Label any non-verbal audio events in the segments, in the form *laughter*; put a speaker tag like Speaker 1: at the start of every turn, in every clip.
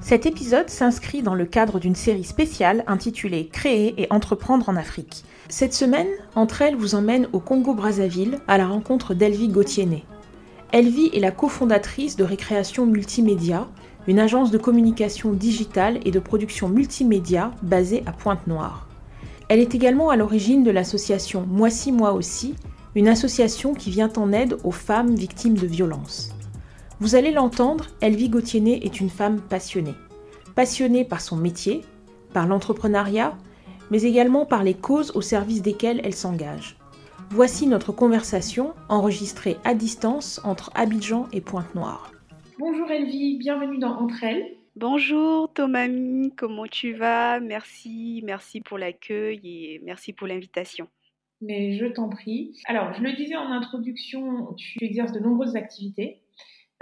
Speaker 1: Cet épisode s'inscrit dans le cadre d'une série spéciale intitulée Créer et entreprendre en Afrique. Cette semaine, Entre elles vous emmène au Congo-Brazzaville à la rencontre d'Elvie Gauthier. Elvie est la cofondatrice de Récréation Multimédia, une agence de communication digitale et de production multimédia basée à Pointe-Noire. Elle est également à l'origine de l'association Moi si, moi aussi, une association qui vient en aide aux femmes victimes de violences. Vous allez l'entendre, Elvie Gauthier est une femme passionnée. Passionnée par son métier, par l'entrepreneuriat, mais également par les causes au service desquelles elle s'engage. Voici notre conversation enregistrée à distance entre Abidjan et Pointe-Noire. Bonjour Elvie, bienvenue dans Entre elles.
Speaker 2: Bonjour Tomami, comment tu vas? Merci, merci pour l'accueil et merci pour l'invitation.
Speaker 1: Mais je t'en prie. Alors, je le disais en introduction, tu exerces de nombreuses activités.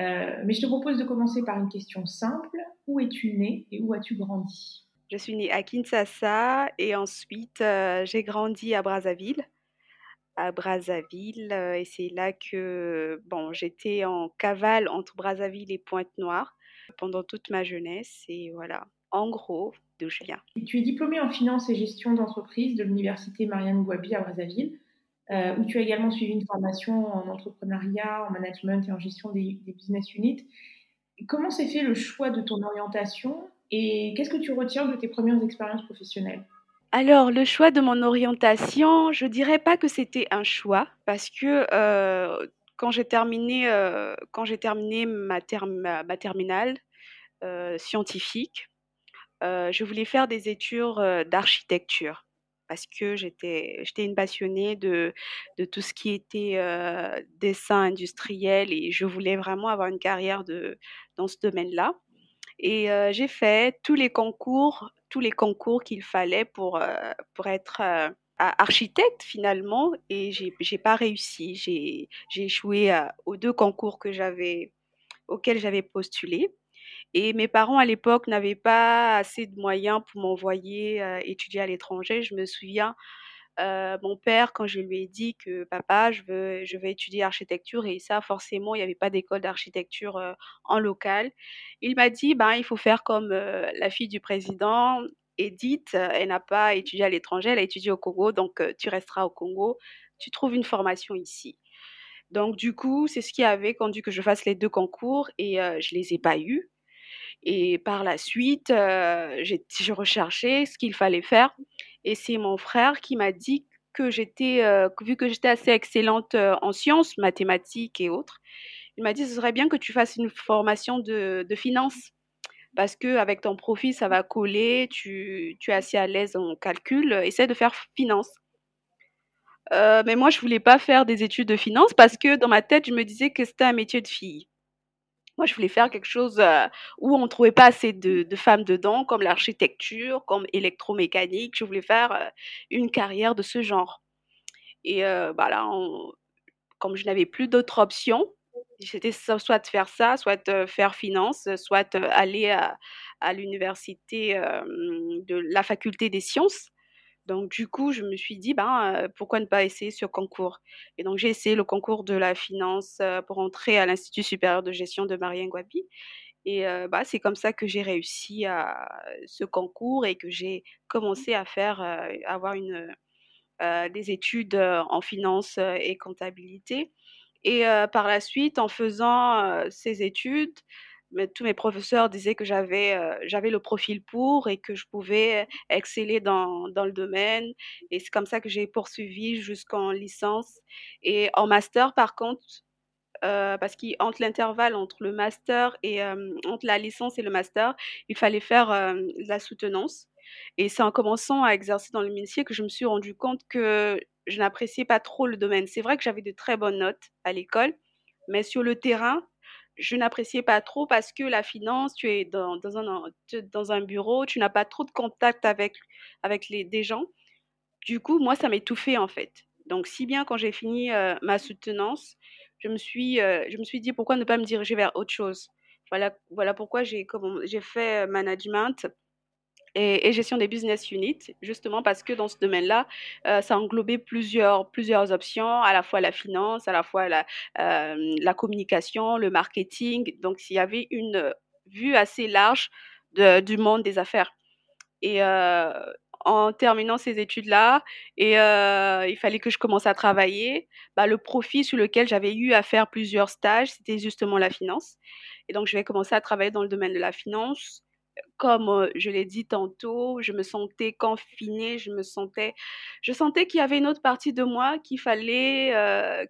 Speaker 1: Euh, mais je te propose de commencer par une question simple. Où es-tu née et où as-tu grandi?
Speaker 2: Je suis née à Kinshasa et ensuite euh, j'ai grandi à Brazzaville. À Brazzaville, euh, et c'est là que bon, j'étais en cavale entre Brazzaville et Pointe-Noire pendant toute ma jeunesse. Et voilà, en gros, d'où je viens.
Speaker 1: Tu es diplômée en finance et gestion d'entreprise de l'université Marianne Gouabi à Brazzaville. Euh, où tu as également suivi une formation en entrepreneuriat, en management et en gestion des, business units. Comment s'est fait le choix de ton orientation et qu'est-ce que tu retiens de tes premières expériences professionnelles?
Speaker 2: Alors, le choix de mon orientation, je dirais pas que c'était un choix parce que euh, quand j'ai terminé, euh, quand terminé ma, terminale scientifique, je voulais faire des études d'architecture parce que j'étais une passionnée de, tout ce qui était dessin industriel et je voulais vraiment avoir une carrière dans ce domaine-là. Et j'ai fait tous les concours, tous les concours qu'il fallait pour, pour être architecte finalement et j'ai pas réussi. J'ai échoué aux deux concours auxquels j'avais postulé. Et mes parents à l'époque n'avaient pas assez de moyens pour m'envoyer étudier à l'étranger. Je me souviens, mon père, quand je lui ai dit que papa, je veux, je veux étudier architecture et ça, forcément, il n'y avait pas d'école d'architecture en local. Il m'a dit, ben, il faut faire comme la fille du président. Edith, elle n'a pas étudié à l'étranger, elle a étudié au Congo, donc tu resteras au Congo, tu trouves une formation ici. Donc du coup, c'est ce qui avait conduit que je fasse les deux concours et je les ai pas eus. Et par la suite, j'ai recherché ce qu'il fallait faire. Et c'est mon frère qui m'a dit que j'étais, vu que j'étais assez excellente en sciences, mathématiques et autres, il m'a dit ce serait bien que tu fasses une formation de, finance parce que avec ton profil ça va coller, tu, es assez à l'aise en calcul, essaie de faire finance. mais moi je voulais pas faire des études de finance parce que dans ma tête je me disais que c'était un métier de fille. Moi, je voulais faire quelque chose où on ne trouvait pas assez de, femmes dedans, comme l'architecture, comme électromécanique. Je voulais faire une carrière de ce genre. Et bah là, comme je n'avais plus d'autres options, c'était soit faire ça, soit de faire finance, soit aller à l'université de la faculté des sciences. Donc, du coup, je me suis dit, ben, pourquoi ne pas essayer ce concours? Et donc, j'ai essayé le concours de la finance pour entrer à l'Institut supérieur de gestion de Marien Gwabi. Et bah, c'est comme ça que j'ai réussi à ce concours et que j'ai commencé à faire, avoir une, des études en finance et comptabilité. Et par la suite, en faisant ces études, mais tous mes professeurs disaient que j'avais j'avais le profil pour et que je pouvais exceller dans, dans le domaine. Et c'est comme ça que j'ai poursuivi jusqu'en licence. Et en master, par contre, parce qu'entre l'intervalle entre le master et entre la licence et le master, il fallait faire la soutenance. Et c'est en commençant à exercer dans le métier que je me suis rendu compte que je n'appréciais pas trop le domaine. C'est vrai que j'avais de très bonnes notes à l'école, mais sur le terrain, je n'appréciais pas trop parce que la finance, tu es dans, un, dans un bureau, tu n'as pas trop de contact avec, avec les, des gens. du coup, moi, ça m'étouffait en fait. Donc, si bien quand j'ai fini ma soutenance, je me suis, je me suis dit pourquoi ne pas me diriger vers autre chose. Voilà, voilà pourquoi j'ai j'ai fait management et, gestion des business units, justement parce que dans ce domaine-là, ça englobait plusieurs, plusieurs options, à la fois la finance, à la fois la, la communication, le marketing. Donc, il y avait une vue assez large du monde des affaires. Et en terminant ces études-là, et il fallait que je commence à travailler, bah, le profit sur lequel j'avais eu à faire plusieurs stages, c'était justement la finance. Et donc, je vais commencer à travailler dans le domaine de la finance. Comme je l'ai dit tantôt, je me sentais confinée, je me sentais, je sentais qu'il y avait une autre partie de moi qu'il fallait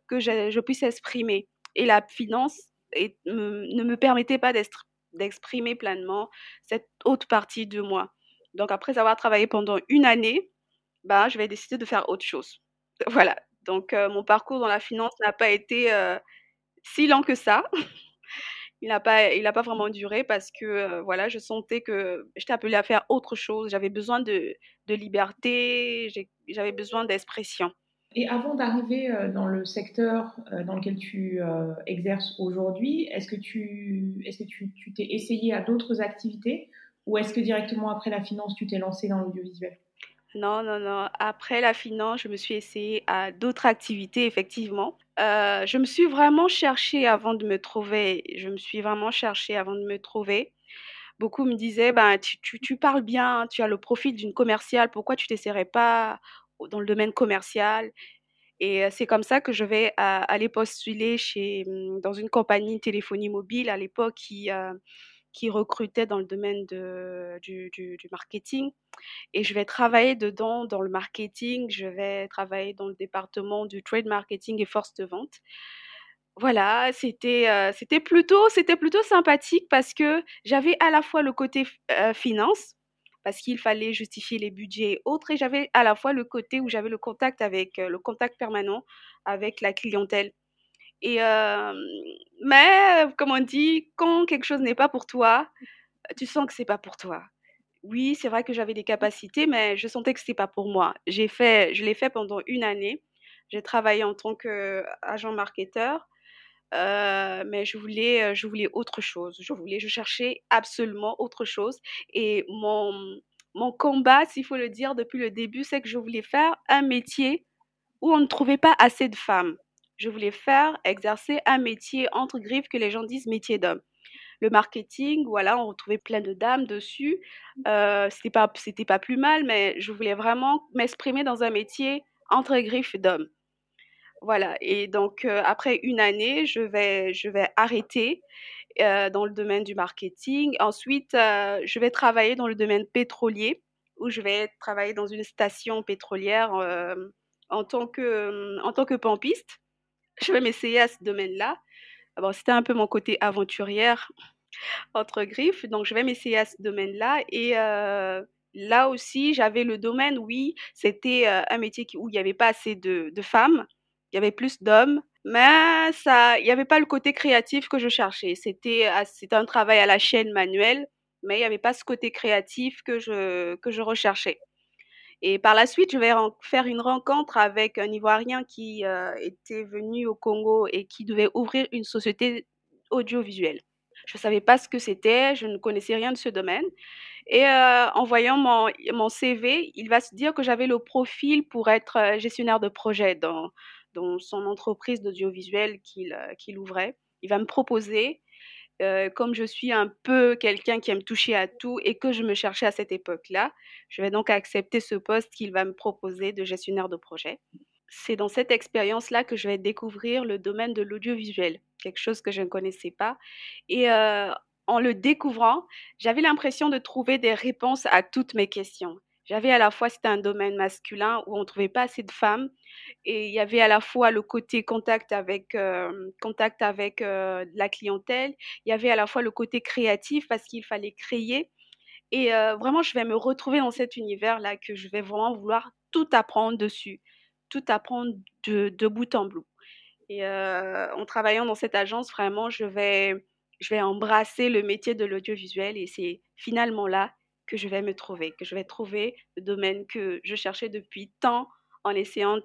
Speaker 2: que je, puisse exprimer. Et la finance ne me permettait pas d'exprimer pleinement cette autre partie de moi. Donc, après avoir travaillé pendant une année, bah, je vais décider de faire autre chose. *laughs* Voilà. Donc, mon parcours dans la finance n'a pas été si lent que ça. *laughs* il n'a pas, il pas vraiment duré parce que voilà, je sentais que j'étais appelée à faire autre chose. J'avais besoin de, de liberté, j'avais besoin d'expression.
Speaker 1: Et avant d'arriver dans le secteur dans lequel tu exerces aujourd'hui, est-ce que tu est-ce que tu t'es essayé à d'autres activités ou est-ce que directement après la finance, tu t'es lancé dans l'audiovisuel?
Speaker 2: Non, non, non. Après la finance, je me suis essayée à d'autres activités, effectivement. Euh, je me suis vraiment cherchée avant de me trouver. Je me suis vraiment cherchée avant de me trouver. Beaucoup me disaient, ben, tu, parles bien, tu as le profil d'une commerciale, pourquoi tu t'essaierais pas dans le domaine commercial? Et euh, c'est comme ça que je vais euh, aller postuler chez, hum, dans une compagnie téléphonie mobile à l'époque qui qui recrutait dans le domaine du, marketing. Et je vais travailler dedans, dans le marketing. Je vais travailler dans le département du trade marketing et force de vente. Voilà, c'était euh, c'était plutôt c'était plutôt sympathique parce que j'avais à la fois le côté euh, finance parce qu'il fallait justifier les budgets et autres et j'avais à la fois le côté où j'avais le contact avec euh, le contact permanent avec la clientèle. Mais comme on dit, quand quelque chose n'est pas pour toi, tu sens que c'est pas pour toi. Oui, c'est vrai que j'avais des capacités, mais je sentais que c'était pas pour moi. J'ai fait, je l'ai fait pendant une année. J'ai travaillé en tant qu'agent marketeur, mais je voulais, je voulais autre chose. Je voulais, je cherchais absolument autre chose. Et mon, mon combat, s'il faut le dire depuis le début, c'est que je voulais faire un métier où on ne trouvait pas assez de femmes je voulais faire, exercer un métier entre griffes que les gens disent métier d'homme. Le marketing, voilà, on retrouvait plein de dames dessus. Euh, c'était pas, c'était pas plus mal, mais je voulais vraiment m'exprimer dans un métier entre griffes d'homme. Voilà. Et donc euh, après une année, je vais, je vais arrêter euh, dans le domaine du marketing. Ensuite, je vais travailler dans le domaine pétrolier, où je vais travailler dans une station pétrolière en tant que, en tant que pompiste je vais m'essayer à ce domaine-là. Bon, c'était un peu mon côté aventurière entre griffes, donc je vais m'essayer à ce domaine-là. Et euh, là aussi, j'avais le domaine, oui, c'était euh, un métier où il n'y avait pas assez de, femmes, il y avait plus d'hommes, mais ça, il n'y avait pas le côté créatif que je cherchais. C'était, c'était un travail à la chaîne manuelle, mais il n'y avait pas ce côté créatif que je, que je recherchais. Et par la suite, je vais faire une rencontre avec un Ivoirien qui euh, était venu au Congo et qui devait ouvrir une société audiovisuelle. Je ne savais pas ce que c'était, je ne connaissais rien de ce domaine. Et euh, en voyant mon, mon, CV, il va se dire que j'avais le profil pour être euh, gestionnaire de projet dans, dans son entreprise d'audiovisuel qu'il ouvrait. Il va me proposer euh, comme je suis un peu quelqu'un qui aime toucher à tout et que je me cherchais à cette époque-là, je vais donc accepter ce poste qu'il va me proposer de gestionnaire de projet. C'est dans cette expérience-là que je vais découvrir le domaine de l'audiovisuel, quelque chose que je ne connaissais pas. Et euh, en le découvrant, j'avais l'impression de trouver des réponses à toutes mes questions. J'avais à la fois, c'était un domaine masculin où on ne trouvait pas assez de femmes, et il y avait à la fois le côté contact avec, euh, contact avec euh, la clientèle, il y avait à la fois le côté créatif parce qu'il fallait créer. Et euh, vraiment, je vais me retrouver dans cet univers-là que je vais vraiment vouloir tout apprendre dessus, tout apprendre de, de bout en bout. Et en travaillant dans cette agence, vraiment, je vais, je vais embrasser le métier de l'audiovisuel et c'est finalement là que je vais me trouver, que je vais trouver le domaine que je cherchais depuis tant en essayant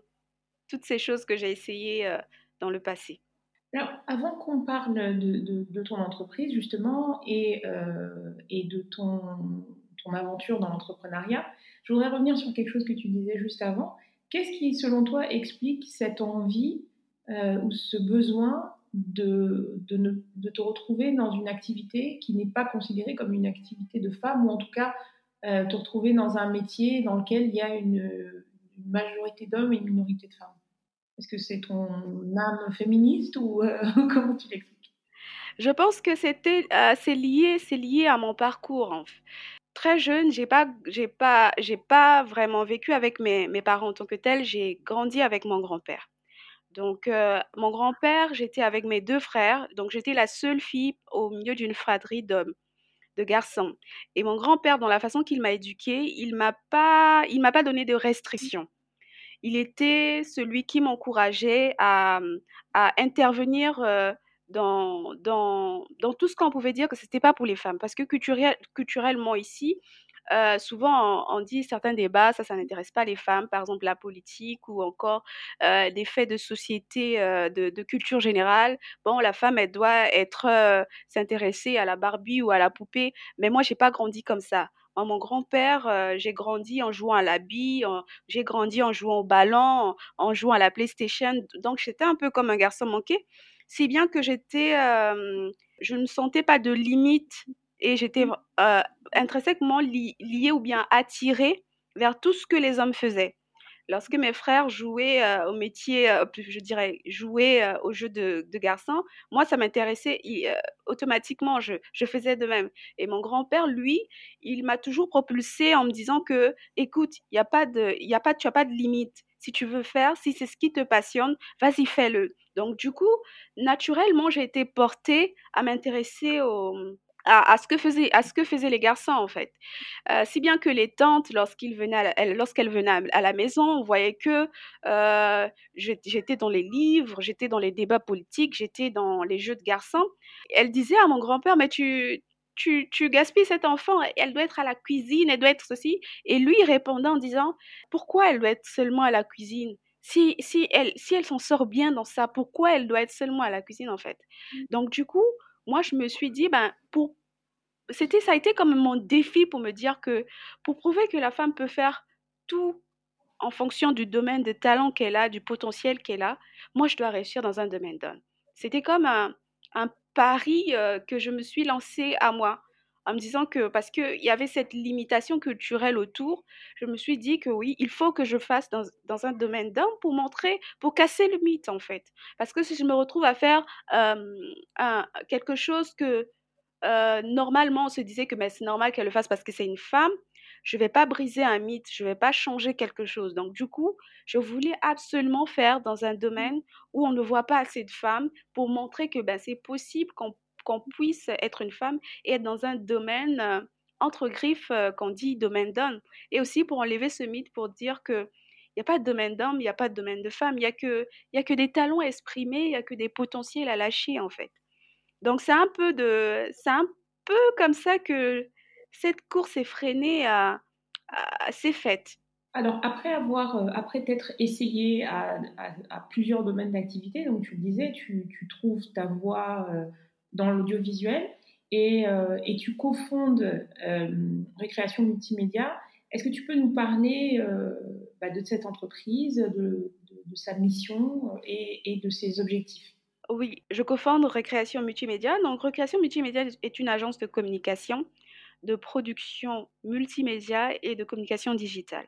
Speaker 2: toutes ces choses que j'ai essayées euh, dans le passé.
Speaker 1: Alors, avant qu'on parle de, ton entreprise, justement, et, euh, de ton, ton aventure dans l'entrepreneuriat, je voudrais revenir sur quelque chose que tu disais juste avant. Qu'est-ce qui, selon toi, explique cette envie euh, ou ce besoin de, de, de, te retrouver dans une activité qui n'est pas considérée comme une activité de femme, ou en tout cas euh, te retrouver dans un métier dans lequel il y a une, majorité d'hommes et une minorité de femmes Est-ce que c'est ton âme féministe ou euh, *laughs* comment tu l'expliques?
Speaker 2: Je pense que c'était c'est lié c'est lié à mon parcours. En. Très jeune, j'ai pas pas pas vraiment vécu avec mes, mes parents en tant que tel. J'ai grandi avec mon grand-père. Donc, euh, mon grand-père, j'étais avec mes deux frères, donc j'étais la seule fille au milieu d'une fratrie d'hommes, de garçons. Et mon grand-père, dans la façon qu'il m'a éduquée, il m'a pas, il m'a pas donné de restrictions. Il était celui qui m'encourageait à, intervenir euh, dans, tout ce qu'on pouvait dire que ce n'était pas pour les femmes. Parce que culturel, culturellement ici, euh, souvent, on, dit certains débats, ça, ça n'intéresse pas les femmes, par exemple la politique ou encore euh, des faits de société, euh, de, culture générale. Bon, la femme, elle doit être s'intéresser à la Barbie ou à la poupée, mais moi, j'ai pas grandi comme ça. mon grand-père, j'ai grandi en jouant à la bille, j'ai grandi en jouant au ballon, en, jouant à la PlayStation. Donc, j'étais un peu comme un garçon manqué, si bien que j'étais, je ne sentais pas de limite et j'étais mmh. euh, intrinsèquement liée ou bien attirée vers tout ce que les hommes faisaient. Lorsque mes frères jouaient euh, au métier, euh, je dirais, jouaient au jeu de, de garçons, moi, ça m'intéressait automatiquement, je, je, faisais de même. Et mon grand-père, lui, il m'a toujours propulsé en me disant que, écoute, il y a pas de, y a pas, tu n'as pas de limite. Si tu veux faire, si c'est ce qui te passionne, vas-y, fais-le. Donc, du coup, naturellement, j'ai été portée à m'intéresser au, à, ce que faisaient, à ce que faisaient les garçons en fait. Euh, si bien que les tantes, lorsqu'ils venaient lorsqu'elles venaient à la maison, on voyait que euh, j'étais dans les livres, j'étais dans les débats politiques, j'étais dans les jeux de garçons. Elle disait à mon grand-père, mais tu, tu, tu, gaspilles cet enfant, elle doit être à la cuisine, elle doit être ceci. Et lui, répondait en disant, pourquoi elle doit être seulement à la cuisine? Si, si elle si elle s'en sort bien dans ça, pourquoi elle doit être seulement à la cuisine en fait? Mmh. Donc du coup, moi, je me suis dit, ben, pour... C'était, ça a été comme mon défi pour me dire que pour prouver que la femme peut faire tout en fonction du domaine de talent qu'elle a, du potentiel qu'elle a, moi, je dois réussir dans un domaine donné. C'était comme un, un pari euh, que je me suis lancé à moi en me disant que parce qu'il y avait cette limitation culturelle autour, je me suis dit que oui, il faut que je fasse dans, dans un domaine d'homme pour montrer, pour casser le mythe en fait. Parce que si je me retrouve à faire un, quelque chose que normalement on se disait que c'est normal qu'elle le fasse parce que c'est une femme, je ne vais pas briser un mythe, je ne vais pas changer quelque chose. Donc du coup, je voulais absolument faire dans un domaine où on ne voit pas assez de femmes pour montrer que ben, c'est possible qu'on qu'on puisse être une femme et être dans un domaine euh, entre griffes euh, qu'on dit domaine d'homme. Et aussi pour enlever ce mythe, pour dire que il n'y a pas de domaine d'homme, il n'y a pas de domaine de femme, il n'y a, que, y a que des talents exprimés, il n'y a que des potentiels à lâcher en fait. Donc c'est un peu de, un peu comme ça que cette course effrénée a, s'est faite.
Speaker 1: Alors après avoir, euh, après t'être essayé à, plusieurs domaines d'activité, donc tu le disais, tu, trouves ta voie dans l'audiovisuel et, euh, tu cofondes euh, Récréation Multimédia. Est-ce que tu peux nous parler euh, bah, de cette entreprise, de, sa mission et, et, de ses objectifs?
Speaker 2: Oui, je cofonde Récréation Multimédia. Donc, Récréation Multimédia est une agence de communication, de production multimédia et de communication digitale.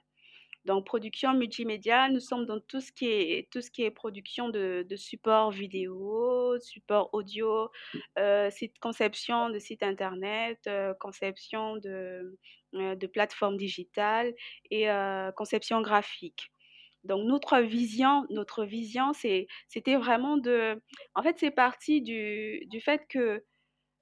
Speaker 2: Donc, production multimédia, nous sommes dans tout ce qui est, tout ce qui est production de, de support vidéo, support audio, euh, site, conception de sites internet, euh, conception de, euh, de plateformes digitales et conception graphique. Donc notre vision, notre vision, c'était vraiment de, en fait, c'est parti du, du fait que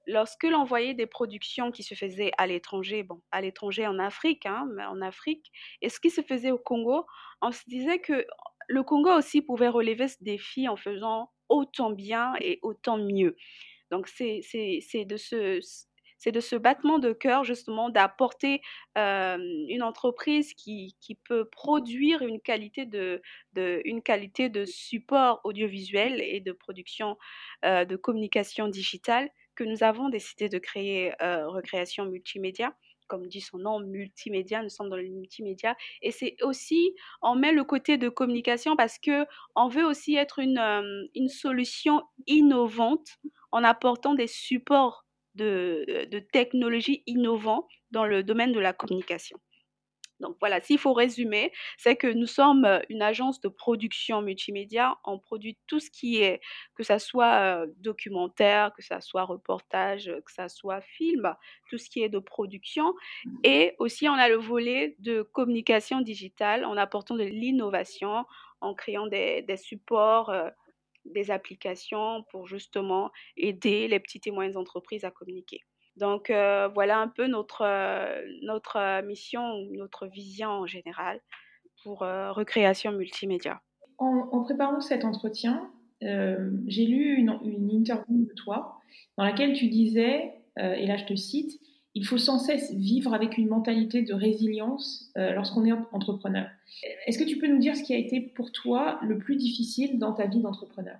Speaker 2: lorsque l'on voyait des productions qui se faisaient à l'étranger, bon, à l'étranger en Afrique, hein, en Afrique, et ce qui se faisait au Congo, on se disait que le Congo aussi pouvait relever ce défi en faisant autant bien et autant mieux. Donc c'est de ce battement de cœur justement d'apporter une entreprise qui, peut produire une qualité de, de, une qualité de support audiovisuel et de production de communication digitale que nous avons décidé de créer Recréation Multimédia comme dit son nom, multimédia, nous sommes dans le multimédia. Et c'est aussi, on met le côté de communication parce que on veut aussi être une, une solution innovante en apportant des supports de, de technologies innovants dans le domaine de la communication. Donc voilà, s'il faut résumer, c'est que nous sommes une agence de production multimédia. On produit tout ce qui est, que ce soit documentaire, que ce soit reportage, que ce soit film, tout ce qui est de production. Et aussi, on a le volet de communication digitale en apportant de l'innovation, en créant des, des supports des applications pour justement aider les petites et moyennes entreprises à communiquer. Donc euh, voilà un peu notre, euh, notre euh, mission, notre vision en général pour recréation multimédia.
Speaker 1: En, préparant cet entretien, j'ai lu une, une, interview de toi dans laquelle tu disais, et là je te cite, il faut sans cesse vivre avec une mentalité de résilience lorsqu'on est entrepreneur. Est-ce que tu peux nous dire ce qui a été pour toi le plus difficile dans ta vie d'entrepreneur?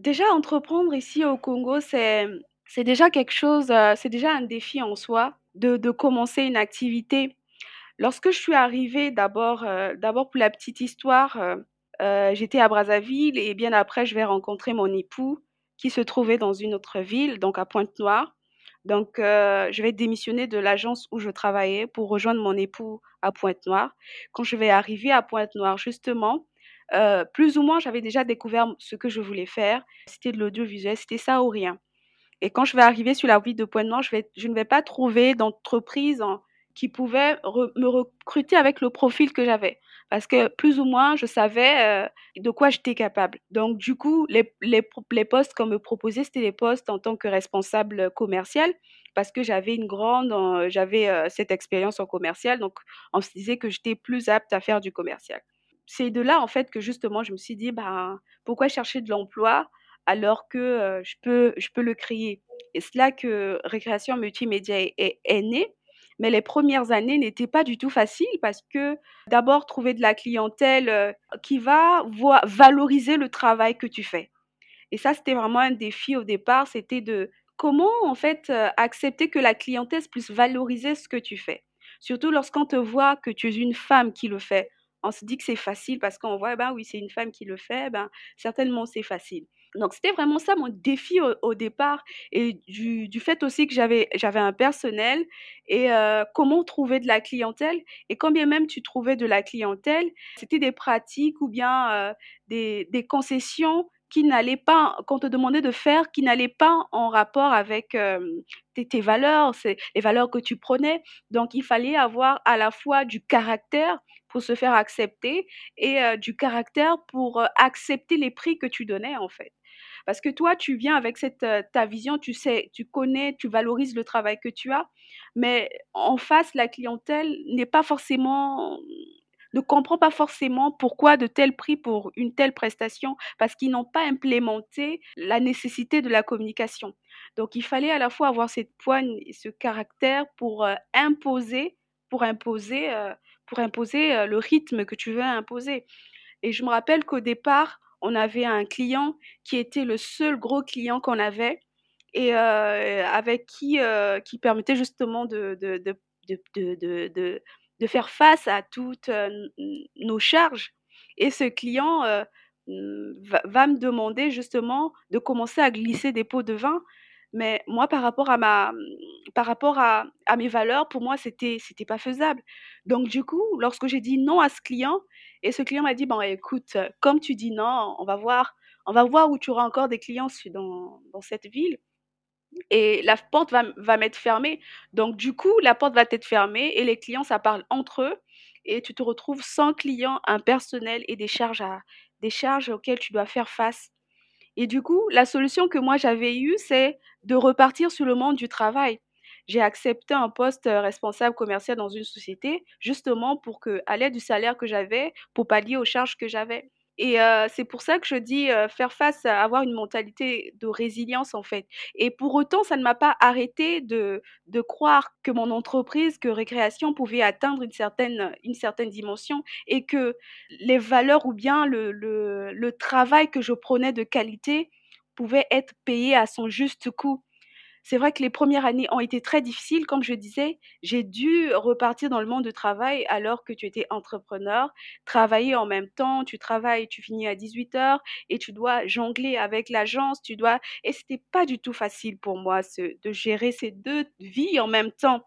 Speaker 2: Déjà, entreprendre ici au Congo, c'est, c'est déjà quelque chose, euh, c'est déjà un défi en soi de, commencer une activité. Lorsque je suis arrivée, d'abord, euh, d'abord pour la petite histoire, euh, j'étais à Brazzaville et bien après, je vais rencontrer mon époux qui se trouvait dans une autre ville, donc à Pointe-Noire. Donc, je vais démissionner de l'agence où je travaillais pour rejoindre mon époux à Pointe-Noire. Quand je vais arriver à Pointe-Noire, justement, plus ou moins, j'avais déjà découvert ce que je voulais faire. C'était de l'audiovisuel, c'était ça ou rien. Et quand je vais arriver sur la ville de Pointe-Noire, je, je ne vais pas trouver d'entreprise qui pouvait me recruter avec le profil que j'avais. Parce que plus ou moins, je savais euh, de quoi j'étais capable. Donc, du coup, les, postes qu'on me proposait, c'était des postes en tant que responsable commercial parce que j'avais une grande, euh, j'avais cette expérience en commercial. Donc, on se disait que j'étais plus apte à faire du commercial c'est de là, en fait, que justement, je me suis dit, bah, pourquoi chercher de l'emploi alors que je, peux, je peux le créer Et c'est là que Récréation Multimédia est, née. Mais les premières années n'étaient pas du tout faciles parce que d'abord, trouver de la clientèle qui va valoriser le travail que tu fais. Et ça, c'était vraiment un défi au départ, c'était de comment, en fait, accepter que la clientèle puisse valoriser ce que tu fais. Surtout lorsqu'on te voit que tu es une femme qui le fait on se dit que c'est facile parce qu'on voit, ben oui, c'est une femme qui le fait, ben certainement c'est facile. Donc c'était vraiment ça mon défi au, départ et du, fait aussi que j'avais un personnel et euh, comment trouver de la clientèle et quand bien même tu trouvais de la clientèle, c'était des pratiques ou bien euh, des, concessions qui pas, qu'on te demandait de faire, qui n'allait pas en rapport avec tes, tes, valeurs, c'est les valeurs que tu prenais. Donc, il fallait avoir à la fois du caractère pour se faire accepter et du caractère pour accepter les prix que tu donnais, en fait. Parce que toi, tu viens avec cette, ta vision, tu sais, tu connais, tu valorises le travail que tu as, mais en face, la clientèle n'est pas forcément ne comprend pas forcément pourquoi de tels prix pour une telle prestation, parce qu'ils n'ont pas implémenté la nécessité de la communication. Donc il fallait à la fois avoir cette poigne et ce caractère pour euh, imposer, pour imposer, euh, pour imposer euh, le rythme que tu veux imposer. Et je me rappelle qu'au départ, on avait un client qui était le seul gros client qu'on avait et avec qui, qui permettait justement de, de, de, de faire face à toutes nos charges. Et ce client va, me demander justement de commencer à glisser des pots de vin. Mais moi, par rapport à, ma, par rapport à, à mes valeurs, pour moi, c'était c'était pas faisable. Donc, du coup, lorsque j'ai dit non à ce client, et ce client m'a dit, bon, écoute, comme tu dis non, on va voir, on va voir où tu auras encore des clients dans, dans cette ville et la porte va, va m'être fermée. Donc, du coup, la porte va être fermée et les clients, ça parle entre eux et tu te retrouves sans clients, un personnel et des charges, à, des charges auxquelles tu dois faire face. Et du coup, la solution que moi j'avais eue, c'est de repartir sur le monde du travail. J'ai accepté un poste responsable commercial dans une société, justement pour que, à l'aide du salaire que j'avais, pour pallier aux charges que j'avais. Et c'est pour ça que je dis faire face avoir une mentalité de résilience en fait. Et pour autant, ça ne m'a pas arrêté de, de croire que mon entreprise, que Récréation pouvait atteindre une certaine, une certaine dimension et que les valeurs ou bien le, le, le travail que je prenais de qualité pouvait être payé à son juste coût. C'est vrai que les premières années ont été très difficiles. Comme je disais, j'ai dû repartir dans le monde du travail alors que tu étais entrepreneur, travailler en même temps, tu travailles, tu finis à 18 heures et tu dois jongler avec l'agence, tu dois et c'était pas du tout facile pour moi de gérer ces deux vies en même temps.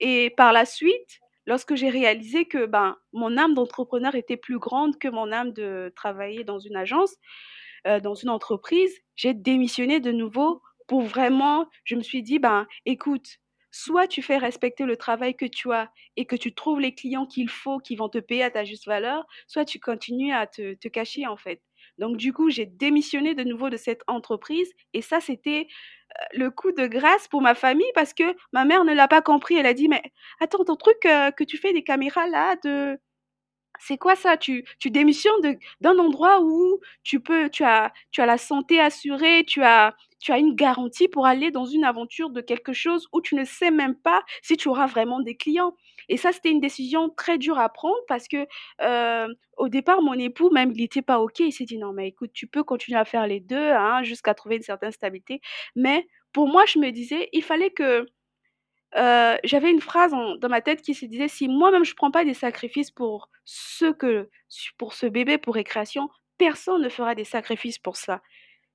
Speaker 2: Et par la suite, lorsque j'ai réalisé que ben mon âme d'entrepreneur était plus grande que mon âme de travailler dans une agence, euh, dans une entreprise, j'ai démissionné de nouveau pour vraiment, je me suis dit, ben, écoute, soit tu fais respecter le travail que tu as et que tu trouves les clients qu'il faut, qui vont te payer à ta juste valeur, soit tu continues à te, te cacher en fait. Donc du coup, j'ai démissionné de nouveau de cette entreprise et ça, c'était euh, le coup de grâce pour ma famille parce que ma mère ne l'a pas compris. Elle a dit, mais attends, ton truc euh, que tu fais des caméras là, de, c'est quoi ça? Tu, tu démissionnes d'un endroit où tu peux tu as tu as la santé assurée, tu as tu as une garantie pour aller dans une aventure de quelque chose où tu ne sais même pas si tu auras vraiment des clients. Et ça, c'était une décision très dure à prendre parce que euh, au départ, mon époux, même, il n'était pas OK. Il s'est dit non, mais écoute, tu peux continuer à faire les deux hein, jusqu'à trouver une certaine stabilité. Mais pour moi, je me disais, il fallait que euh, j'avais une phrase dans ma tête qui se disait si moi-même je prends pas des sacrifices pour ce que pour ce bébé pour récréation, personne ne fera des sacrifices pour ça.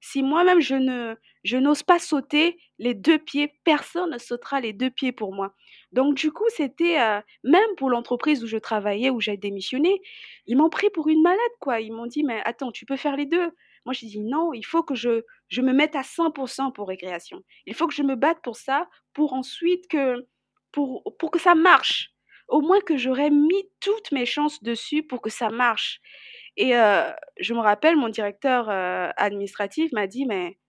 Speaker 2: Si moi-même je ne je n'ose pas sauter les deux pieds, personne ne sautera les deux pieds pour moi. Donc du coup, c'était euh, même pour l'entreprise où je travaillais, où j'ai démissionné, ils m'ont pris pour une malade quoi. Ils m'ont dit mais attends, tu peux faire les deux. Moi, j'ai dit non, il faut que je, je me mette à 100% pour récréation. Il faut que je me batte pour ça, pour ensuite que, pour, pour que ça marche. Au moins que j'aurais mis toutes mes chances dessus pour que ça marche. Et euh, je me rappelle, mon directeur euh, administratif m'a dit, mais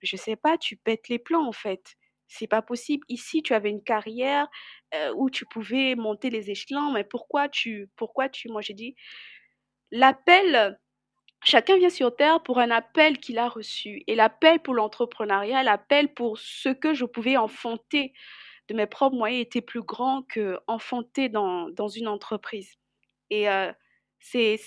Speaker 2: je sais pas, tu pètes les plans en fait. C'est pas possible. Ici, tu avais une carrière euh, où tu pouvais monter les échelons, mais pourquoi tu, pourquoi tu, moi j'ai dit, l'appel Chacun vient sur Terre pour un appel qu'il a reçu. Et l'appel pour l'entrepreneuriat, l'appel pour ce que je pouvais enfanter de mes propres moyens était plus grand que enfanter dans, dans une entreprise. Et euh, c'est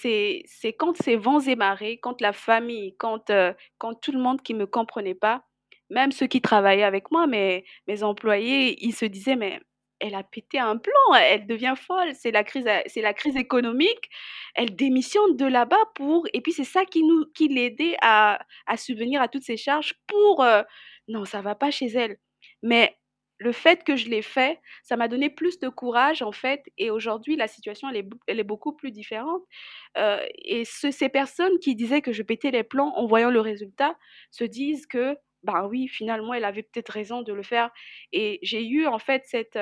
Speaker 2: quand ces vents et marées, quand la famille, quand, euh, quand tout le monde qui ne me comprenait pas, même ceux qui travaillaient avec moi, mes, mes employés, ils se disaient, mais elle a pété un plan, elle devient folle, c'est la crise, c'est la crise économique, elle démissionne de là-bas pour, et puis c'est ça qui nous, qui l'aidait à, subvenir à toutes ces charges pour, euh, non, ça va pas chez elle. Mais le fait que je l'ai fait, ça m'a donné plus de courage en fait, et aujourd'hui la situation elle est, elle est beaucoup plus différente. Euh, et ces personnes qui disaient que je pétais les plans en voyant le résultat se disent que bah oui, finalement, elle avait peut-être raison de le faire. Et j'ai eu en fait cette...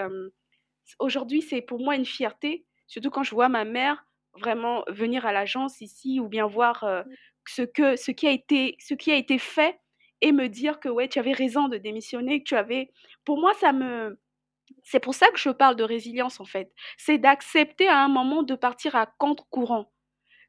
Speaker 2: Aujourd'hui, c'est pour moi une fierté, surtout quand je vois ma mère vraiment venir à l'agence ici ou bien voir mmh. ce, que, ce, qui a été, ce qui a été fait et me dire que ouais, tu avais raison de démissionner, que tu avais... Pour moi, ça me... C'est pour ça que je parle de résilience en fait. C'est d'accepter à un moment de partir à contre-courant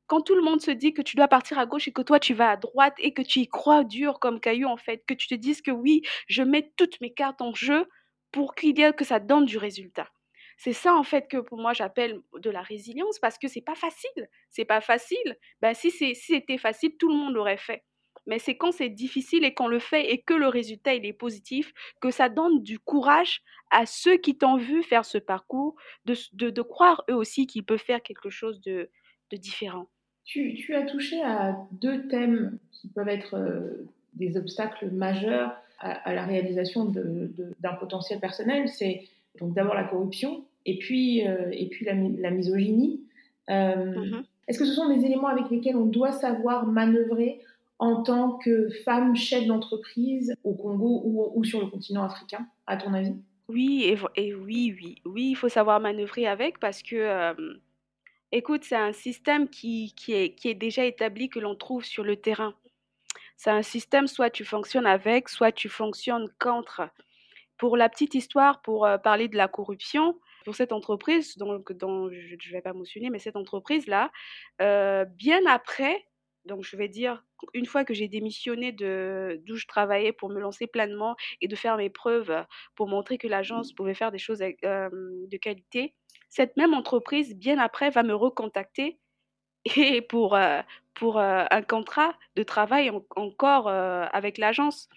Speaker 2: quand tout le monde se dit que tu dois partir à gauche et que toi tu vas à droite et que tu y crois dur comme caillou en fait, que tu te dises que oui, je mets toutes mes cartes en jeu pour qu'il y ait que ça donne du résultat. C'est ça en fait que pour moi j'appelle de la résilience parce que c'est pas facile. C'est pas facile. Ben si c'était facile, tout le monde l'aurait fait. Mais c'est quand c'est difficile et qu'on le fait et que le résultat il est positif que ça donne du courage à ceux qui t'ont vu faire ce parcours de, de, de croire eux aussi qu'ils peuvent faire quelque chose de, de différent.
Speaker 1: Tu, as touché à deux thèmes qui peuvent être euh, des obstacles majeurs à, la réalisation d'un potentiel personnel. C'est donc d'abord la corruption et puis, euh, et puis la, misogynie. Euh, mm-hmm. Est-ce que ce sont des éléments avec lesquels on doit savoir manœuvrer en tant que femme chef d'entreprise au Congo ou, sur le continent africain, à ton avis?
Speaker 2: Oui, et, et, oui, oui, oui, il faut savoir manœuvrer avec parce que Écoute, c'est un système qui, est, déjà établi, que l'on trouve sur le terrain. C'est un système, soit tu fonctionnes avec, soit tu fonctionnes contre. Pour la petite histoire, pour euh, parler de la corruption, pour cette entreprise, donc, dont je ne vais pas mentionner, mais cette entreprise-là, euh, bien après Donc, je vais dire, une fois que j'ai démissionné d'où je travaillais pour me lancer pleinement et de faire mes preuves pour montrer que l'agence pouvait faire des choses de qualité, cette même entreprise, bien après, va me recontacter et pour, pour un contrat de travail encore avec l'agence.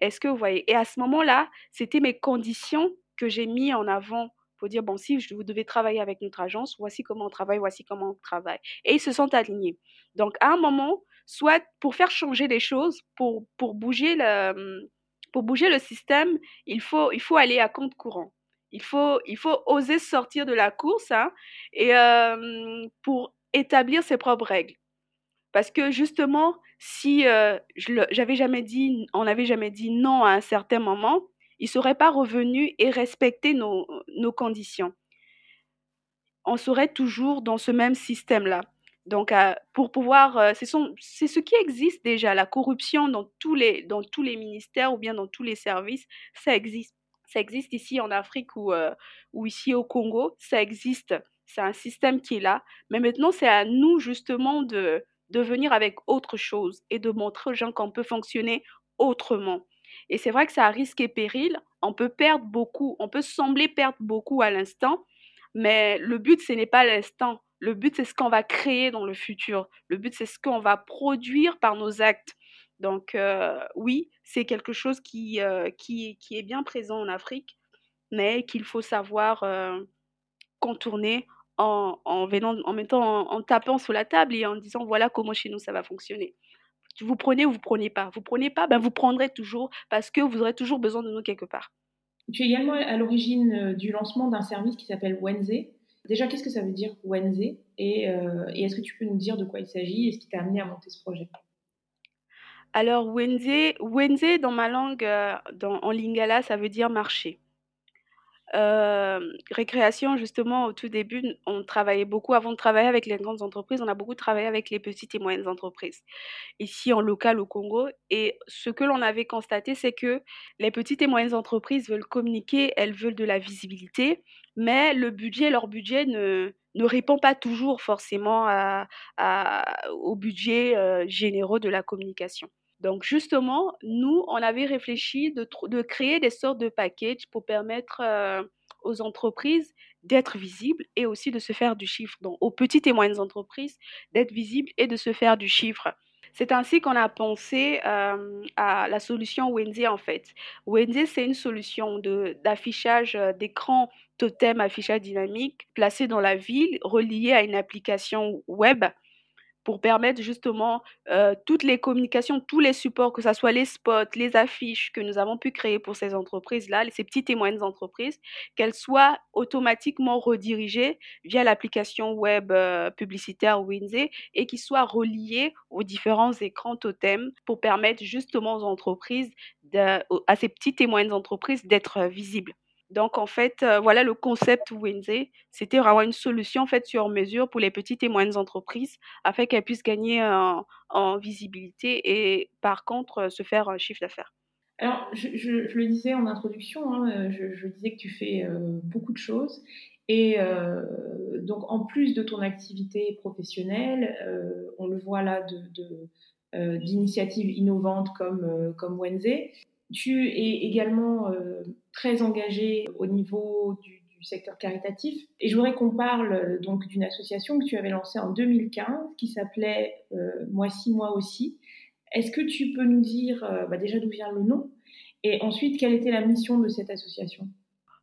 Speaker 2: Est-ce que vous voyez? Et à ce moment-là, c'était mes conditions que j'ai mis en avant pour dire, bon, si vous devez travailler avec notre agence, voici comment on travaille, voici comment on travaille. Et ils se sont alignés. Donc, à un moment, soit pour faire changer les choses, pour, pour, bouger, le, pour bouger le système, il faut, il faut aller à compte courant. Il faut, il faut oser sortir de la course hein, et pour établir ses propres règles. Parce que justement, si j'avais jamais dit, on n'avait jamais dit non à un certain moment, il ne serait pas revenu et respecté nos, nos conditions. On serait toujours dans ce même système-là. Donc, pour pouvoir, c'est ce qui existe déjà, la corruption dans tous, les, dans tous les ministères ou bien dans tous les services, ça existe. Ça existe ici en Afrique ou, ou ici au Congo, ça existe. C'est un système qui est là. Mais maintenant, c'est à nous justement de, de venir avec autre chose et de montrer aux gens qu'on peut fonctionner autrement. Et c'est vrai que ça a risque et péril. On peut perdre beaucoup, on peut sembler perdre beaucoup à l'instant, mais le but, ce n'est pas l'instant. Le but, c'est ce qu'on va créer dans le futur. Le but, c'est ce qu'on va produire par nos actes. Donc, oui, c'est quelque chose qui, est bien présent en Afrique, mais qu'il faut savoir contourner en, mettant, en, tapant sur la table et en disant voilà comment chez nous ça va fonctionner. Vous prenez ou vous prenez pas. Vous prenez pas, ben vous prendrez toujours parce que vous aurez toujours besoin de nous quelque part.
Speaker 1: Tu es également à l'origine du lancement d'un service qui s'appelle Wenze. Déjà, qu'est-ce que ça veut dire Wenze? Et, et est-ce que tu peux nous dire de quoi il s'agit et ce qui t'a amené à monter ce projet?
Speaker 2: Alors, Wenze, Wenze dans ma langue, euh, en lingala, ça veut dire marché. Euh, récréation, justement, au tout début, on travaillait beaucoup, avant de travailler avec les grandes entreprises, on a beaucoup travaillé avec les petites et moyennes entreprises, ici en local au Congo. Et ce que l'on avait constaté, c'est que les petites et moyennes entreprises veulent communiquer, elles veulent de la visibilité, mais le budget, leur budget ne, ne répond pas toujours forcément au budget euh, généraux de la communication. Donc justement, nous, on avait réfléchi de, de créer des sortes de packages pour permettre euh, aux entreprises d'être visibles et aussi de se faire du chiffre. Donc aux petites et moyennes entreprises d'être visibles et de se faire du chiffre. C'est ainsi qu'on a pensé euh, à la solution Wendy en fait. Wendy, c'est une solution d'affichage euh, d'écran totem affichage dynamique placé dans la ville, relié à une application web pour permettre justement euh, toutes les communications, tous les supports, que ce soit les spots, les affiches que nous avons pu créer pour ces entreprises-là, ces petites et moyennes entreprises, qu'elles soient automatiquement redirigées via l'application web euh, publicitaire Winze et qui soient reliées aux différents écrans totems pour permettre justement aux entreprises, à ces petites et moyennes entreprises d'être euh, visibles. Donc, en fait, euh, voilà le concept Wenze. C'était vraiment une solution faite sur mesure pour les petites et moyennes entreprises afin qu'elles puissent gagner en, visibilité et, par contre, euh, se faire un chiffre d'affaires.
Speaker 1: Alors, je, le disais en introduction, hein, euh, je, disais que tu fais beaucoup de choses. Et donc, en plus de ton activité professionnelle, on le voit là d'initiatives de, innovantes comme, comme Wenze. Tu es également euh, très engagé au niveau du, secteur caritatif. Et je voudrais qu'on parle euh, donc d'une association que tu avais lancée en 2015 qui s'appelait euh, Moi si, moi aussi. Est-ce que tu peux nous dire bah, déjà d'où vient le nom et ensuite quelle était la mission de cette association?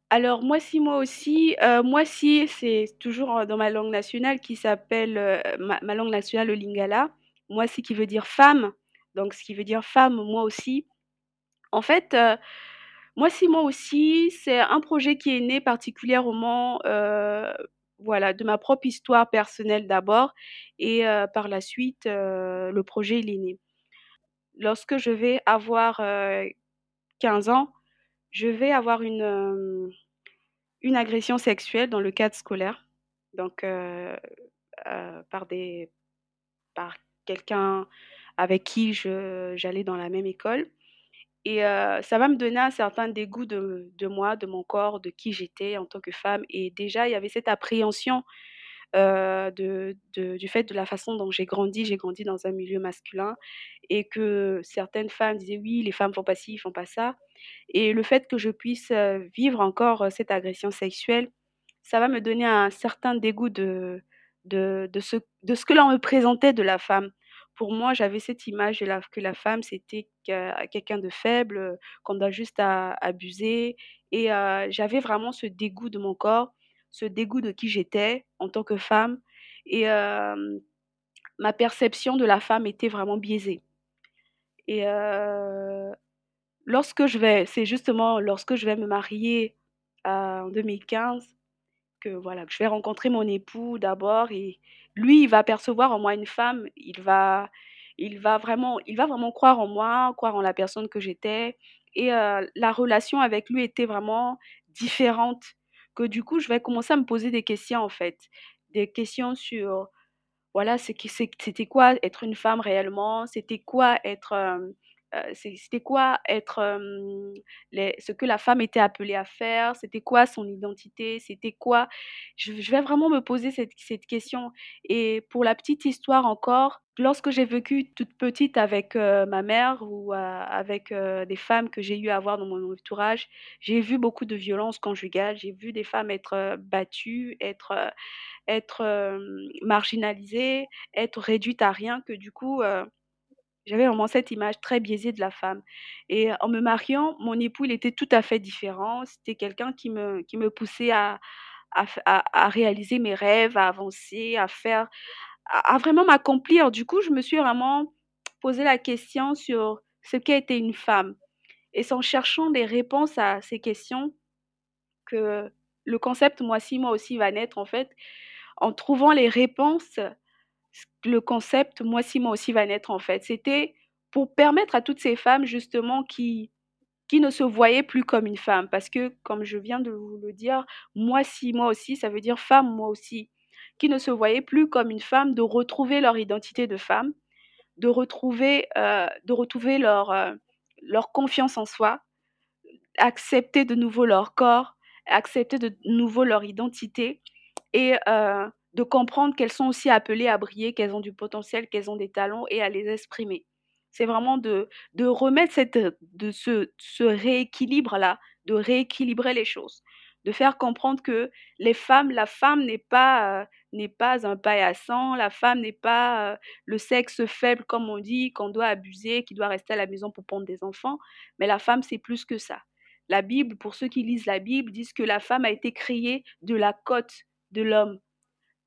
Speaker 2: Alors, moi si, moi aussi. moi si, c'est toujours dans ma langue nationale qui s'appelle, ma, ma, langue nationale, le lingala. Moi si qui veut dire femme. Donc, ce qui veut dire femme, moi aussi. En fait, euh, moi, si moi aussi, c'est un projet qui est né particulièrement, euh, voilà, de ma propre histoire personnelle d'abord et euh, par la suite, le projet, est né. Lorsque je vais avoir, 15 ans, je vais avoir une, une agression sexuelle dans le cadre scolaire, donc par des par quelqu'un avec qui j'allais dans la même école et ça va me donner un certain dégoût de, de, moi, de mon corps, de qui j'étais en tant que femme. Et déjà, il y avait cette appréhension de, du fait de la façon dont j'ai grandi. J'ai grandi dans un milieu masculin et que certaines femmes disaient oui, les femmes font pas ci, font pas ça. Et le fait que je puisse vivre encore cette agression sexuelle, ça va me donner un certain dégoût de, de, de ce, de ce que l'on me présentait de la femme. Pour moi, j'avais cette image que la femme, c'était quelqu'un de faible, qu'on doit juste à, abuser. Et j'avais vraiment ce dégoût de mon corps, ce dégoût de qui j'étais en tant que femme. Et ma perception de la femme était vraiment biaisée. Et lorsque je vais, c'est justement lorsque je vais me marier en 2015, que voilà, je vais rencontrer mon époux d'abord lui, il va percevoir en moi une femme, il va, il va vraiment, il va vraiment croire en moi, croire en la personne que j'étais. Et la relation avec lui était vraiment différente. Que du coup, je vais commencer à me poser des questions en fait, des questions sur, voilà, c'était quoi être une femme réellement, c'était quoi être c'était quoi être ce que la femme était appelée à faire, c'était quoi son identité, c'était quoi? Je, vais vraiment me poser cette, question. Et pour la petite histoire encore, lorsque j'ai vécu toute petite avec ma mère ou avec des femmes que j'ai eu à voir dans mon entourage, j'ai vu beaucoup de violences conjugales, j'ai vu des femmes être battues, être être marginalisées, être réduites à rien, que du coup, j'avais vraiment cette image très biaisée de la femme. Et en me mariant, mon époux, il était tout à fait différent. C'était quelqu'un qui me, qui me poussait à, à, à, réaliser mes rêves, à avancer, à faire, à, vraiment m'accomplir. Du coup, je me suis vraiment posé la question sur ce qu'est été une femme. Et c'est en cherchant des réponses à ces questions que le concept moi si moi aussi va naître en fait. En trouvant les réponses le concept Moi si, moi aussi va naître en fait. C'était pour permettre à toutes ces femmes justement qui, qui ne se voyaient plus comme une femme. Parce que, comme je viens de vous le dire, moi si, moi aussi, ça veut dire femme, moi aussi. Qui ne se voyaient plus comme une femme, de retrouver leur identité de femme, de retrouver, euh, de retrouver leur, euh, leur confiance en soi, accepter de nouveau leur corps, accepter de nouveau leur identité et euh, de comprendre qu'elles sont aussi appelées à briller, qu'elles ont du potentiel, qu'elles ont des talents et à les exprimer. C'est vraiment de, de remettre cette, de ce, ce rééquilibre-là, de rééquilibrer les choses, de faire comprendre que les femmes, la femme n'est pas, euh, pas un paillasson, la femme n'est pas euh, le sexe faible comme on dit, qu'on doit abuser, qui doit rester à la maison pour pondre des enfants, mais la femme c'est plus que ça. La Bible, pour ceux qui lisent la Bible, disent que la femme a été créée de la côte de l'homme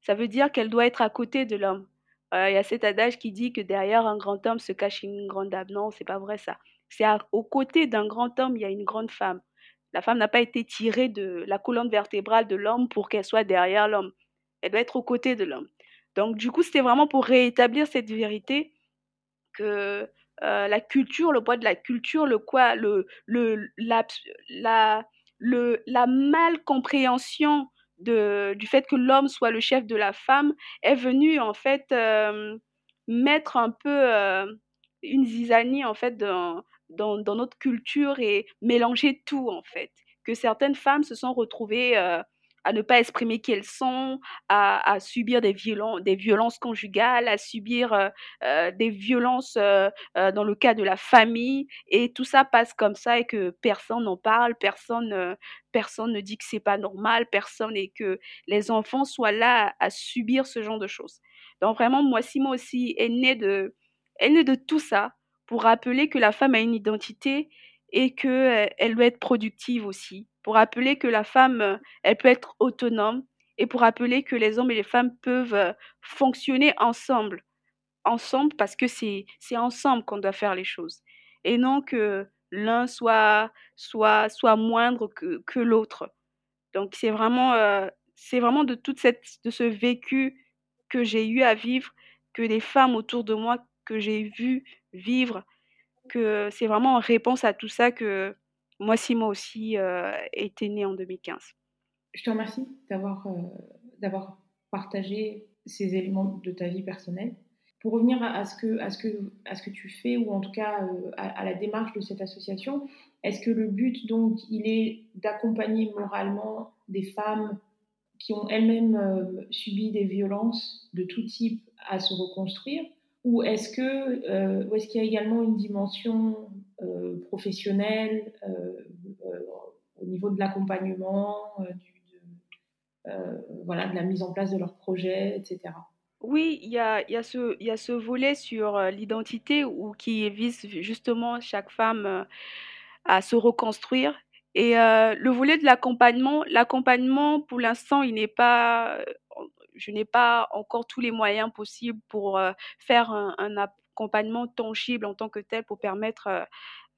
Speaker 2: ça veut dire qu'elle doit être à côté de l'homme. Euh, il y a cet adage qui dit que derrière un grand homme se cache une grande dame. Non, c'est pas vrai ça. C'est au côté d'un grand homme, il y a une grande femme. La femme n'a pas été tirée de la colonne vertébrale de l'homme pour qu'elle soit derrière l'homme. Elle doit être aux côtés de l'homme. Donc du coup, c'était vraiment pour rétablir cette vérité que euh, la culture, le poids de la culture, le quoi, le, le, la, la, le, la mal compréhension du fait que l'homme soit le chef de la femme est venu en fait mettre un peu une zizanie en fait dans, dans, dans, notre culture et mélanger tout en fait. Que certaines femmes se sont retrouvées à ne pas exprimer qui elles sont, à, subir des, violences conjugales, à subir euh, euh, des violences euh, dans le cas de la famille. Et tout ça passe comme ça et que personne n'en parle, personne, personne ne dit que c'est pas normal, personne et que les enfants soient là à, subir ce genre de choses. Donc vraiment, moi, Simon aussi est né de, est né de tout ça pour rappeler que la femme a une identité et qu'elle doit être productive aussi pour rappeler que la femme, euh, elle peut être autonome et pour rappeler que les hommes et les femmes peuvent euh, fonctionner ensemble. Ensemble parce que c'est ensemble qu'on doit faire les choses. Et non que l'un soit, soit, soit moindre que, que l'autre. Donc c'est vraiment, euh, c'est vraiment de, toute cette, de ce vécu que j'ai eu à vivre, que les femmes autour de moi que j'ai vu vivre, que c'est vraiment en réponse à tout ça que, moi, si moi aussi, euh, été née en 2015.
Speaker 1: Je te remercie d'avoir euh, d'avoir partagé ces éléments de ta vie personnelle. Pour revenir à, ce, que, à, ce, que, à ce que tu fais, ou en tout cas euh, à, la démarche de cette association, est-ce que le but, donc, il est d'accompagner moralement des femmes qui ont elles-mêmes subi des violences de tout type à se reconstruire? Ou est-ce que ou est-ce qu'il y a également une dimension professionnelle au niveau de l'accompagnement, voilà, de la mise en place de leurs projets, etc.
Speaker 2: Oui, il y a, y a ce, y a ce volet sur euh, l'identité qui vise justement chaque femme euh, à se reconstruire. Et euh, le volet de l'accompagnement, l'accompagnement pour l'instant, il n'est pas, je n'ai pas encore tous les moyens possibles pour faire un, un accompagnement tangible en tant que tel pour permettre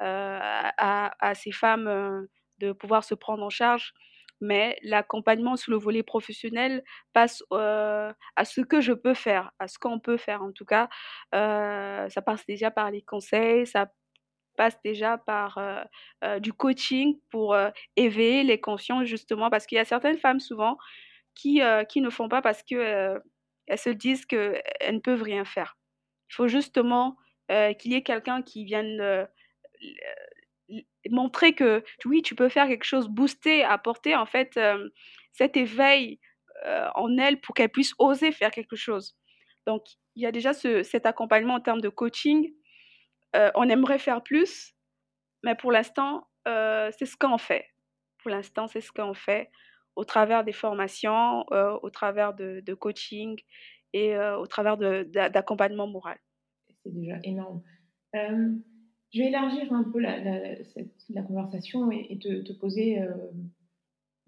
Speaker 2: à, à, ces femmes de pouvoir se prendre en charge mais l'accompagnement sous le volet professionnel passe à ce que je peux faire, à ce qu'on peut faire en tout cas. ça passe déjà par les conseils, ça passe déjà par du coaching pour éveiller les consciences justement, parce qu'il y a certaines femmes souvent qui, qui ne font pas parce qu'elles elles se disent qu'elles ne peuvent rien faire. Il faut justement qu'il y ait quelqu'un qui vienne montrer que oui, tu peux faire quelque chose, booster, apporter en fait cet éveil en elle pour qu'elle puisse oser faire quelque chose. Donc, il y a déjà ce, cet accompagnement en termes de coaching. on aimerait faire plus, mais pour l'instant, c'est ce qu'on fait. Pour l'instant, c'est ce qu'on fait au travers des formations, au travers de, de coaching et au travers d'accompagnement moral.
Speaker 1: C'est déjà énorme. Je vais élargir un peu la, la, conversation et, te, poser euh,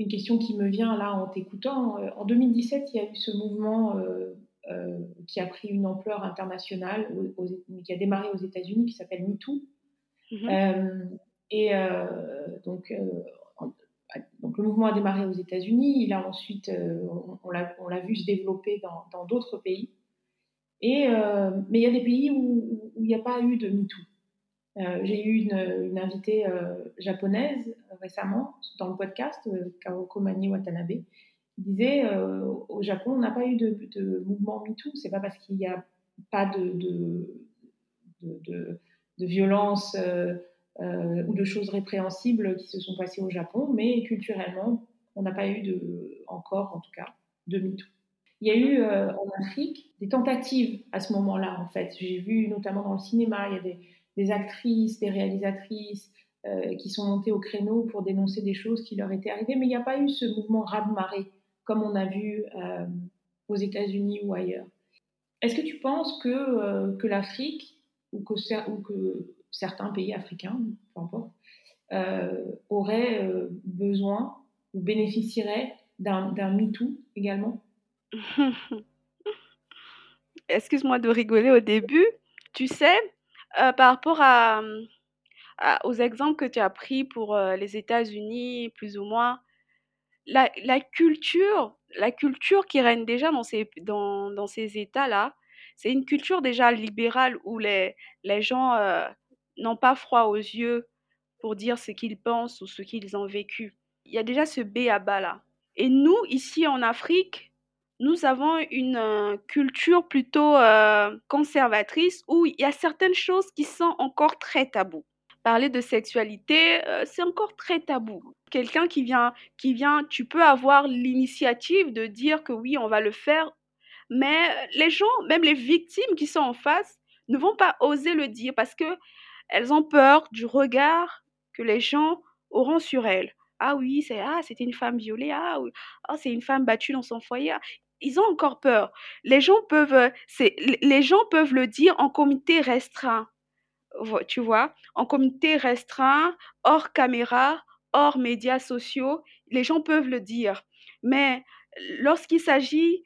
Speaker 1: une question qui me vient là en t'écoutant. Euh, en 2017, il y a eu ce mouvement euh, qui a pris une ampleur internationale, qui a démarré aux États-Unis, qui s'appelle MeToo. Mm-hmm. et donc, donc, le mouvement a démarré aux États-Unis. Il a ensuite, on, l'a vu se développer dans d'autres pays. Et, mais il y a des pays où, il n'y a pas eu de MeToo. Euh, j'ai eu une, invitée euh, japonaise euh, récemment dans le podcast, Kaoko Mani Watanabe, qui disait au Japon, on n'a pas eu de, mouvement MeToo, c'est pas parce qu'il n'y a pas de violence ou de choses répréhensibles qui se sont passées au Japon, mais culturellement, on n'a pas eu de, encore, en tout cas, de MeToo. Il y a eu en Afrique des tentatives à ce moment-là, en fait. J'ai vu notamment dans le cinéma, il y a des, des actrices, des réalisatrices euh, qui sont montées au créneau pour dénoncer des choses qui leur étaient arrivées, mais il n'y a pas eu ce mouvement raz-de-marée comme on a vu euh, aux États-Unis ou ailleurs. Est-ce que tu penses que, euh, que l'Afrique ou que, ou que certains pays africains, peu importe, auraient besoin ou bénéficieraient d'un MeToo également *laughs*
Speaker 2: Excuse-moi de rigoler au début. Tu sais, euh, par rapport à, aux exemples que tu as pris pour euh, les États-Unis, plus ou moins, la, la, culture, la culture qui règne déjà dans ces, dans, dans ces États-là, c'est une culture déjà libérale où les, les gens euh, n'ont pas froid aux yeux pour dire ce qu'ils pensent ou ce qu'ils ont vécu. Il y a déjà ce B à bas là. Et nous, ici en Afrique, nous avons une euh, culture plutôt euh, conservatrice où il y a certaines choses qui sont encore très tabous. Parler de sexualité, euh, c'est encore très tabou. Quelqu'un qui vient, qui vient, tu peux avoir l'initiative de dire que oui, on va le faire, mais les gens, même les victimes qui sont en face, ne vont pas oser le dire parce que elles ont peur du regard que les gens auront sur elles. Ah oui, c'est ah, c'était une femme violée. Ah oui, oh, c'est une femme battue dans son foyer ils ont encore peur. Les gens peuvent, euh, les gens peuvent le dire en comité restreint, tu vois, en comité restreint, hors caméra, hors médias sociaux, les gens peuvent le dire. Mais lorsqu'il s'agit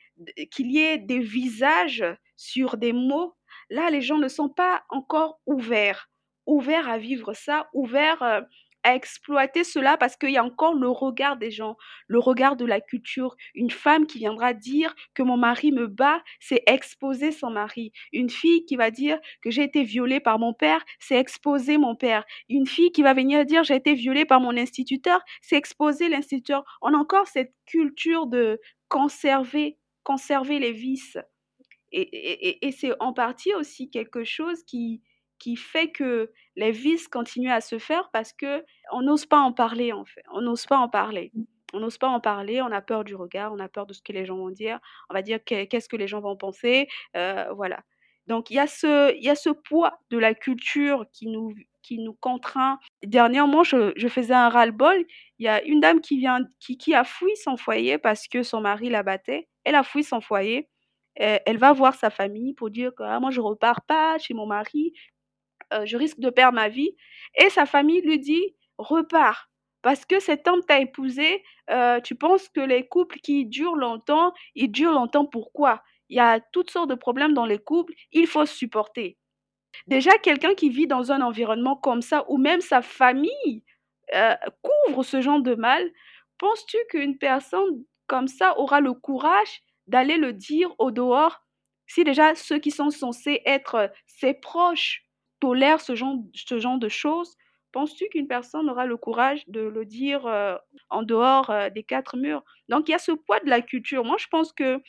Speaker 2: qu'il y ait des visages sur des mots, là, les gens ne sont pas encore ouverts, ouverts à vivre ça, ouverts euh, à exploiter cela parce qu'il y a encore le regard des gens, le regard de la culture. Une femme qui viendra dire que mon mari me bat, c'est exposer son mari. Une fille qui va dire que j'ai été violée par mon père, c'est exposer mon père. Une fille qui va venir dire j'ai été violée par mon instituteur, c'est exposer l'instituteur. On a encore cette culture de conserver, conserver les vices. Et c'est en partie aussi quelque chose qui, qui fait que les vices continuent à se faire parce que on n'ose pas en parler en fait. On n'ose pas en parler. On n'ose pas en parler, on a peur du regard, on a peur de ce que les gens vont dire. On va dire qu'est-ce que les gens vont penser, euh, voilà. Donc il y a ce il y a ce poids de la culture qui nous qui nous contraint. Dernièrement, je, je faisais un ras-le-bol. Il y a une dame qui vient qui, qui a fui son foyer parce que son mari la battait. Elle a fui son foyer. Elle, va voir sa famille pour dire que ah, moi je repars pas chez mon mari, je risque de perdre ma vie. Et sa famille lui dit repars. Parce que cet homme t'a épousé, euh, tu penses que les couples qui durent longtemps, ils durent longtemps pourquoi? Il y a toutes sortes de problèmes dans les couples, il faut supporter. Déjà, quelqu'un qui vit dans un environnement comme ça, ou même sa famille euh, couvre ce genre de mal, penses-tu qu'une personne comme ça aura le courage d'aller le dire au dehors? Si déjà ceux qui sont censés être ses proches tolèrent ce genre, ce genre de choses Penses-tu qu'une personne aura le courage de le dire euh, en dehors euh, des quatre murs? Donc il y a ce poids de la culture. Moi, je pense que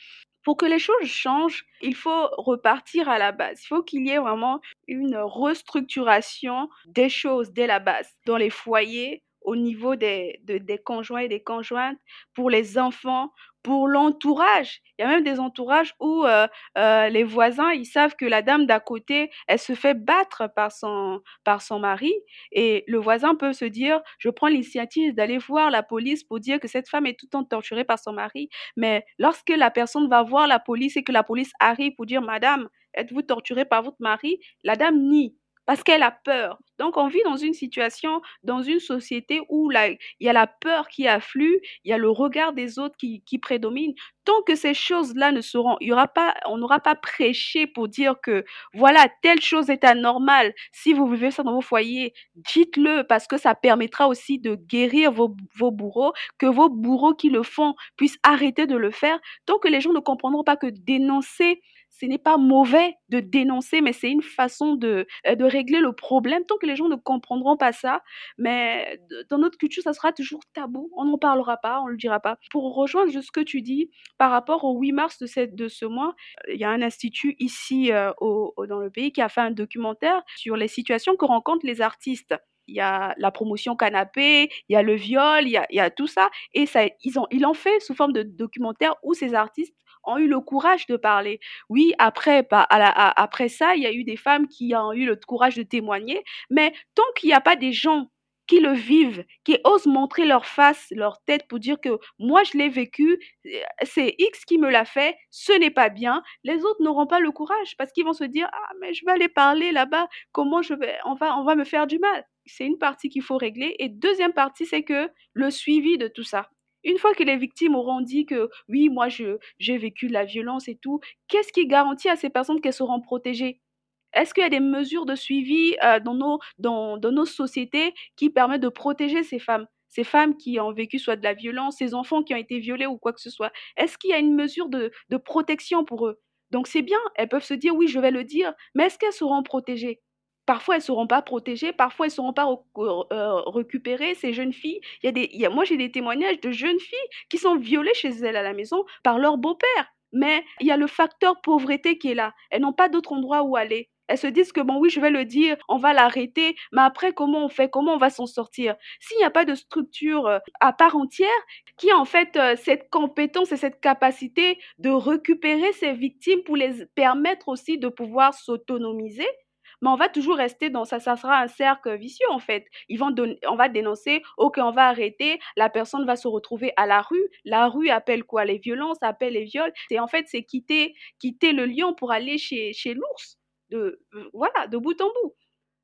Speaker 2: pour que les choses changent, il faut repartir à la base. Il faut qu'il y ait vraiment une restructuration des choses dès la base. Dans les foyers, au niveau des, des conjoints et des conjointes, pour les enfants, pour l'entourage. Il y a même des entourages où euh, euh, les voisins, ils savent que la dame d'à côté, elle se fait battre par son, par son mari. Et le voisin peut se dire, je prends l'initiative d'aller voir la police pour dire que cette femme est tout le temps torturée par son mari. Mais lorsque la personne va voir la police et que la police arrive pour dire, Madame, êtes-vous torturée par votre mari? La dame nie parce qu'elle a peur. Donc on vit dans une situation, dans une société où il y a la peur qui afflue, il y a le regard des autres qui, prédomine. Tant que ces choses-là ne seront, aura pas, on n'aura pas prêché pour dire que voilà, telle chose est anormale. Si vous vivez ça dans vos foyers, dites-le parce que ça permettra aussi de guérir vos bourreaux, que vos bourreaux qui le font puissent arrêter de le faire. Tant que les gens ne comprendront pas que dénoncer ce n'est pas mauvais de dénoncer, mais c'est une façon de, euh, de régler le problème. Tant que les gens ne comprendront pas ça, mais dans notre culture, ça sera toujours tabou. On n'en parlera pas, on ne le dira pas. Pour rejoindre ce que tu dis par rapport au 8 mars de, ce mois, il y a un institut ici euh, au, dans le pays qui a fait un documentaire sur les situations que rencontrent les artistes il y a la promotion canapé, il y a le viol, il y a, il y a tout ça. Et ça, ils, ont, ils l'ont fait sous forme de documentaire où ces artistes ont eu le courage de parler. Oui, après, après ça, il y a eu des femmes qui ont eu le courage de témoigner, mais tant qu'il n'y a pas des gens qui le vivent, qui osent montrer leur face, leur tête pour dire que moi je l'ai vécu, c'est X qui me l'a fait, ce n'est pas bien, les autres n'auront pas le courage parce qu'ils vont se dire ah mais je vais aller parler là-bas, comment je vais on va on va me faire du mal. C'est une partie qu'il faut régler et deuxième partie c'est que le suivi de tout ça. Une fois que les victimes auront dit que oui, moi j'ai vécu de la violence et tout, qu'est-ce qui garantit à ces personnes qu'elles seront protégées? Est-ce qu'il y a des mesures de suivi euh, dans, nos, sociétés qui permettent de protéger ces femmes? Ces femmes qui ont vécu soit de la violence, ces enfants qui ont été violés ou quoi que ce soit. Est-ce qu'il y a une mesure de, de protection pour eux? Donc c'est bien, elles peuvent se dire oui, je vais le dire, mais est-ce qu'elles seront protégées? Parfois, elles ne seront pas protégées, parfois, elles ne seront pas euh, récupérées, ces jeunes filles. Il y a des, moi, j'ai des témoignages de jeunes filles qui sont violées chez elles à la maison par leur beau-père. Mais il y a le facteur pauvreté qui est là. Elles n'ont pas d'autre endroit où aller. Elles se disent que bon oui, je vais le dire, on va l'arrêter, mais après comment on fait, comment on va s'en sortir? S'il n'y a pas de structure euh, à part entière qui a en fait euh, cette compétence et cette capacité de récupérer ces victimes pour les permettre aussi de pouvoir s'autonomiser, mais on va toujours rester dans ça, ça sera un cercle vicieux en fait. Ils vont on va dénoncer, ok, on va arrêter, la personne va se retrouver à la rue. La rue appelle quoi? Les violences, appelle les viols. Et en fait, c'est quitter, quitter le lion pour aller chez, chez l'ours. De, euh, voilà, de bout en bout.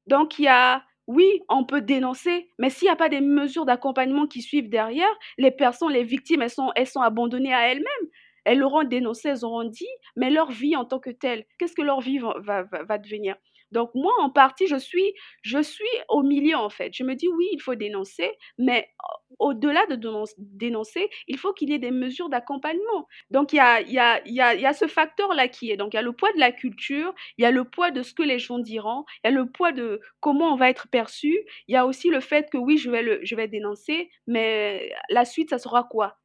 Speaker 2: Donc il y a, oui, on peut dénoncer, mais s'il n'y a pas des mesures d'accompagnement qui suivent derrière, les personnes, les victimes, elles sont, elles sont abandonnées à elles-mêmes. Elles l'auront dénoncé, elles auront dit, mais leur vie en tant que telle, qu'est-ce que leur vie va, va devenir? Donc moi, en partie, je suis, je suis au milieu, en fait. Je me dis, oui, il faut dénoncer, mais au-delà de dénoncer, il faut qu'il y ait des mesures d'accompagnement. Donc il y a, y, a, y, a, y a ce facteur-là qui est. Donc il y a le poids de la culture, il y a le poids de ce que les gens diront, il y a le poids de comment on va être perçu, il y a aussi le fait que oui, je vais, le, je vais dénoncer, mais la suite, ça sera quoi?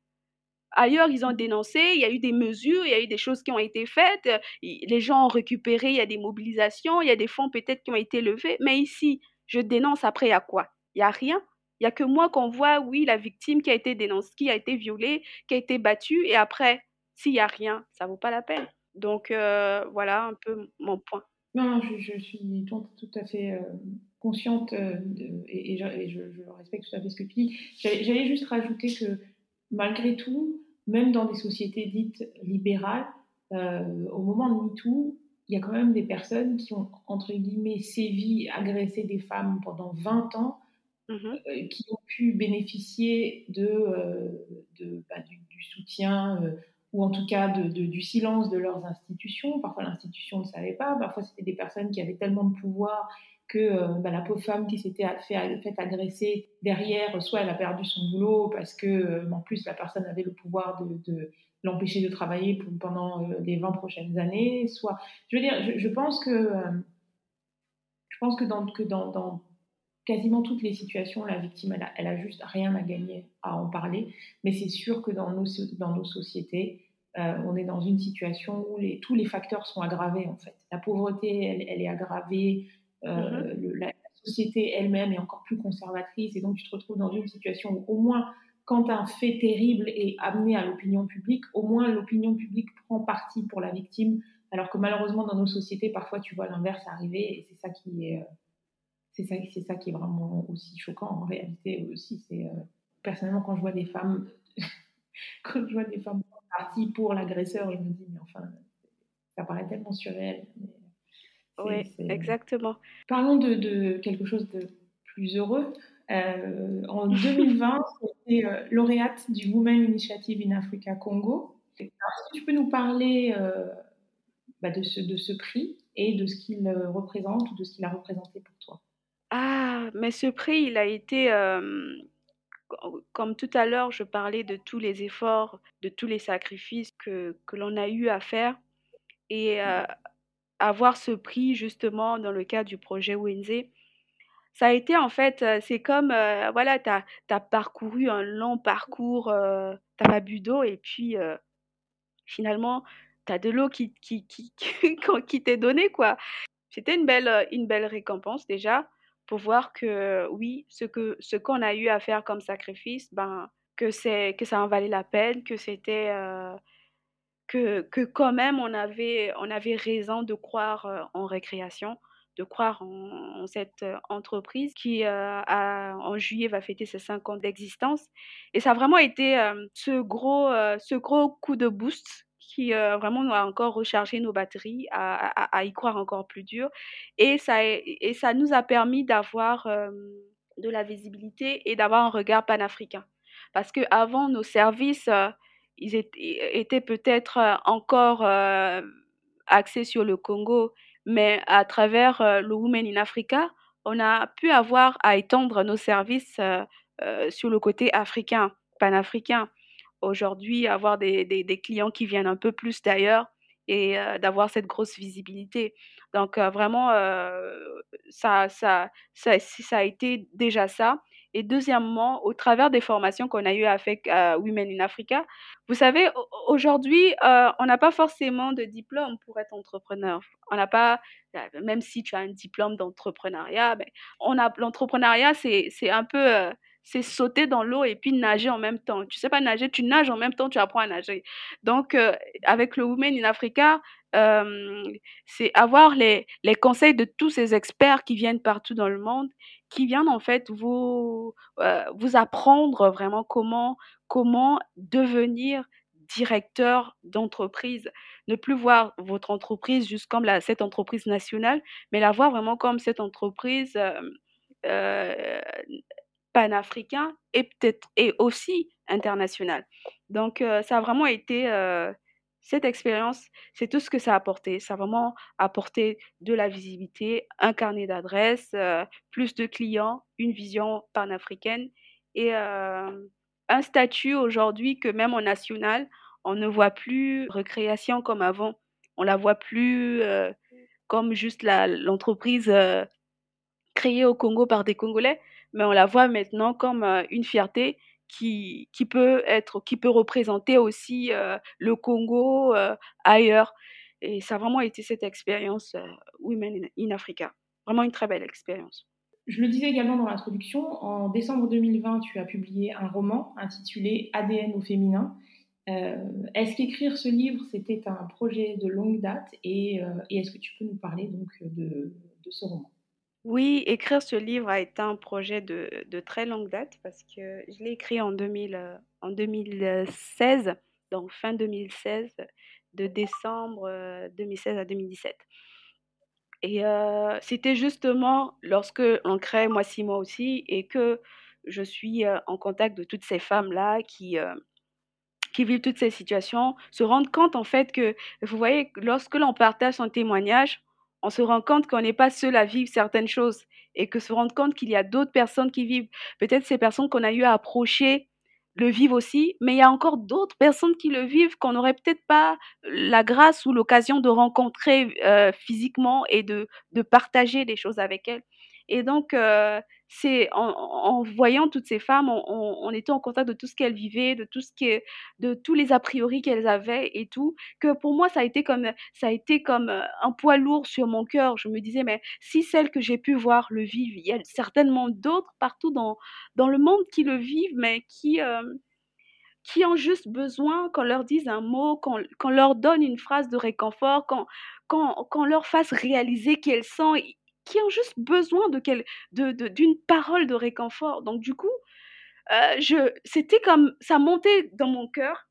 Speaker 2: Ailleurs, ils ont dénoncé, il y a eu des mesures, il y a eu des choses qui ont été faites, les gens ont récupéré, il y a des mobilisations, il y a des fonds peut-être qui ont été levés, mais ici, je dénonce, après, a quoi? Il n'y a rien. Il n'y a que moi qu'on voit, oui, la victime qui a été dénoncée, qui a été violée, qui a été battue, et après, s'il n'y a rien, ça ne vaut pas la peine. Donc euh, voilà un peu mon point.
Speaker 1: Non, je, suis tout, à fait euh, consciente euh, et, je, respecte tout à fait ce que tu dis. J'allais juste rajouter que malgré tout, même dans des sociétés dites libérales, au moment de MeToo, il y a quand même des personnes qui ont, entre guillemets, sévi, agressé des femmes pendant 20 ans, mmh qui ont pu bénéficier de, de bah, du, du, soutien ou en tout cas de, du silence de leurs institutions. Parfois, l'institution ne savait pas. Parfois, c'était des personnes qui avaient tellement de pouvoir que euh, bah, la pauvre femme qui s'était fait, agresser derrière, soit elle a perdu son boulot parce que, euh, en plus, la personne avait le pouvoir de, l'empêcher de travailler pendant euh, les 20 prochaines années. Soit, je veux dire, je, pense que je pense que dans, quasiment toutes les situations, la victime, elle a, juste rien à gagner à en parler. Mais c'est sûr que dans nos, sociétés, on est dans une situation où tous les facteurs sont aggravés, en fait. La pauvreté, elle est aggravée. Euh, mm-hmm. la, société elle-même est encore plus conservatrice. Et donc, tu te retrouves dans une situation où, au moins, quand un fait terrible est amené à l'opinion publique, au moins l'opinion publique prend parti pour la victime. Alors que malheureusement, dans nos sociétés, parfois, tu vois l'inverse arriver. Et c'est ça qui est. Euh, c'est ça, c'est ça qui est vraiment aussi choquant en réalité aussi. C'est euh, personnellement quand je vois des femmes, *laughs* quand je vois des femmes parties pour l'agresseur, je me dis mais enfin, ça paraît tellement surréel.
Speaker 2: Oui, exactement.
Speaker 1: Parlons de, de, quelque chose de plus heureux. Euh, en *laughs* 2020, c'était euh, lauréate du Women Initiative in Africa Congo. Est-ce que tu peux nous parler bah, de, ce, de ce prix et de ce qu'il représente ou de ce qu'il a représenté pour toi?
Speaker 2: Ah, mais ce prix, il a été, comme tout à l'heure, je parlais de tous les efforts, de tous les sacrifices que, que l'on a eu à faire. Et avoir ce prix, justement, dans le cadre du projet Wenze, ça a été en fait, c'est comme, voilà, tu as, parcouru un long parcours, tu n'as pas bu d'eau et puis finalement, tu as de l'eau qui, qui, qui, *laughs* qui t'est donnée, quoi. C'était une belle, une belle récompense déjà pour voir que oui, ce que ce qu'on a eu à faire comme sacrifice, ben que que ça en valait la peine, que c'était euh, que, que quand même on avait on avait raison de croire euh, en récréation, de croire en, cette euh, entreprise qui a, en juillet va fêter ses cinq ans d'existence et ça a vraiment été ce gros ce gros coup de boost qui euh, vraiment nous a encore rechargé nos batteries, à, y croire encore plus dur. Et ça, et ça nous a permis d'avoir de la visibilité et d'avoir un regard panafricain. Parce qu'avant, nos services, euh, ils étaient, peut-être euh, encore axés sur le Congo, mais à travers le Women in Africa, on a pu avoir à étendre nos services sur le côté africain, panafricain aujourd'hui avoir des, des, clients qui viennent un peu plus d'ailleurs et d'avoir cette grosse visibilité. Donc vraiment, ça, ça, ça, ça, a été déjà ça. Et deuxièmement, au travers des formations qu'on a eues avec Women in Africa, vous savez, aujourd'hui, on n'a pas forcément de diplôme pour être entrepreneur. On n'a pas, même si tu as un diplôme d'entrepreneuriat, on a l'entrepreneuriat, c'est un peu c'est sauter dans l'eau et puis nager en même temps. Tu sais pas nager, tu nages en même temps, tu apprends à nager. Donc, euh, avec le Women in Africa, euh, c'est avoir les, les conseils de tous ces experts qui viennent partout dans le monde, qui viennent en fait vous, euh, vous apprendre vraiment comment, comment devenir directeur d'entreprise, ne plus voir votre entreprise juste comme cette entreprise nationale, mais la voir vraiment comme cette entreprise euh, panafricain et peut-être et aussi international. Donc euh, ça a vraiment été euh, cette expérience, c'est tout ce que ça a apporté. Ça a vraiment apporté de la visibilité, un carnet d'adresses, euh, plus de clients, une vision panafricaine et un statut aujourd'hui que même en national, on ne voit plus recréation comme avant. On la voit plus comme juste l'entreprise créée au Congo par des Congolais, mais on la voit maintenant comme une fierté qui, peut être, qui peut représenter aussi le Congo ailleurs. Et ça a vraiment été cette expérience Women in, Africa. Vraiment une très belle expérience.
Speaker 1: Je le disais également dans l'introduction, en décembre 2020, tu as publié un roman intitulé ADN au féminin. Euh, est-ce qu'écrire ce livre, c'était un projet de longue date et, euh, est-ce que tu peux nous parler donc de, ce roman?
Speaker 2: Oui, écrire ce livre a été un projet de, très longue date parce que je l'ai écrit en, 2000, en 2016, donc fin 2016, de décembre 2016 à 2017. Et c'était justement lorsque on crée Moi si moi aussi et que je suis en contact de toutes ces femmes-là qui, qui vivent toutes ces situations, se rendre compte en fait que, vous voyez, lorsque l'on partage son témoignage, on se rend compte qu'on n'est pas seul à vivre certaines choses et que se rendre compte qu'il y a d'autres personnes qui vivent, peut-être ces personnes qu'on a eu à approcher le vivent aussi, mais il y a encore d'autres personnes qui le vivent qu'on n'aurait peut-être pas la grâce ou l'occasion de rencontrer euh, physiquement et de, de partager des choses avec elles. Et donc, euh, c'est en, voyant toutes ces femmes, on, était en contact de tout ce qu'elles vivaient, de tout ce qui de tous les a priori qu'elles avaient et tout, que pour moi ça a été comme ça a été comme euh, un poids lourd sur mon cœur. Je me disais mais si celles que j'ai pu voir le vivent, il y a certainement d'autres partout dans dans le monde qui le vivent, mais qui euh, qui ont juste besoin qu'on leur dise un mot, qu'on leur donne une phrase de réconfort, qu'on leur fasse réaliser qu'elles sont qui ont juste besoin de d'une de, parole de réconfort. Donc du coup, euh, je, c'était comme ça montait dans mon cœur.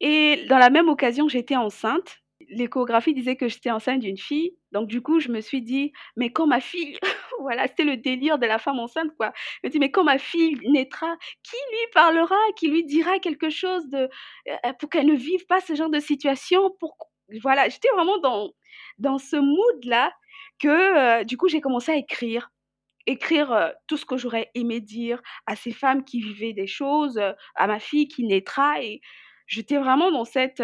Speaker 2: Et dans la même occasion, j'étais enceinte. L'échographie disait que j'étais enceinte d'une fille. Donc du coup, je me suis dit, mais quand ma fille, *laughs* voilà, c'était le délire de la femme enceinte, quoi. Je me dis, mais quand ma fille naîtra, qui lui parlera, qui lui dira quelque chose de, euh, pour qu'elle ne vive pas ce genre de situation? Pour, Voilà, j'étais vraiment dans, dans ce mood-là que du coup j'ai commencé à écrire écrire tout ce que j'aurais aimé dire à ces femmes qui vivaient des choses, à ma fille qui naîtra. Et j'étais vraiment dans cette,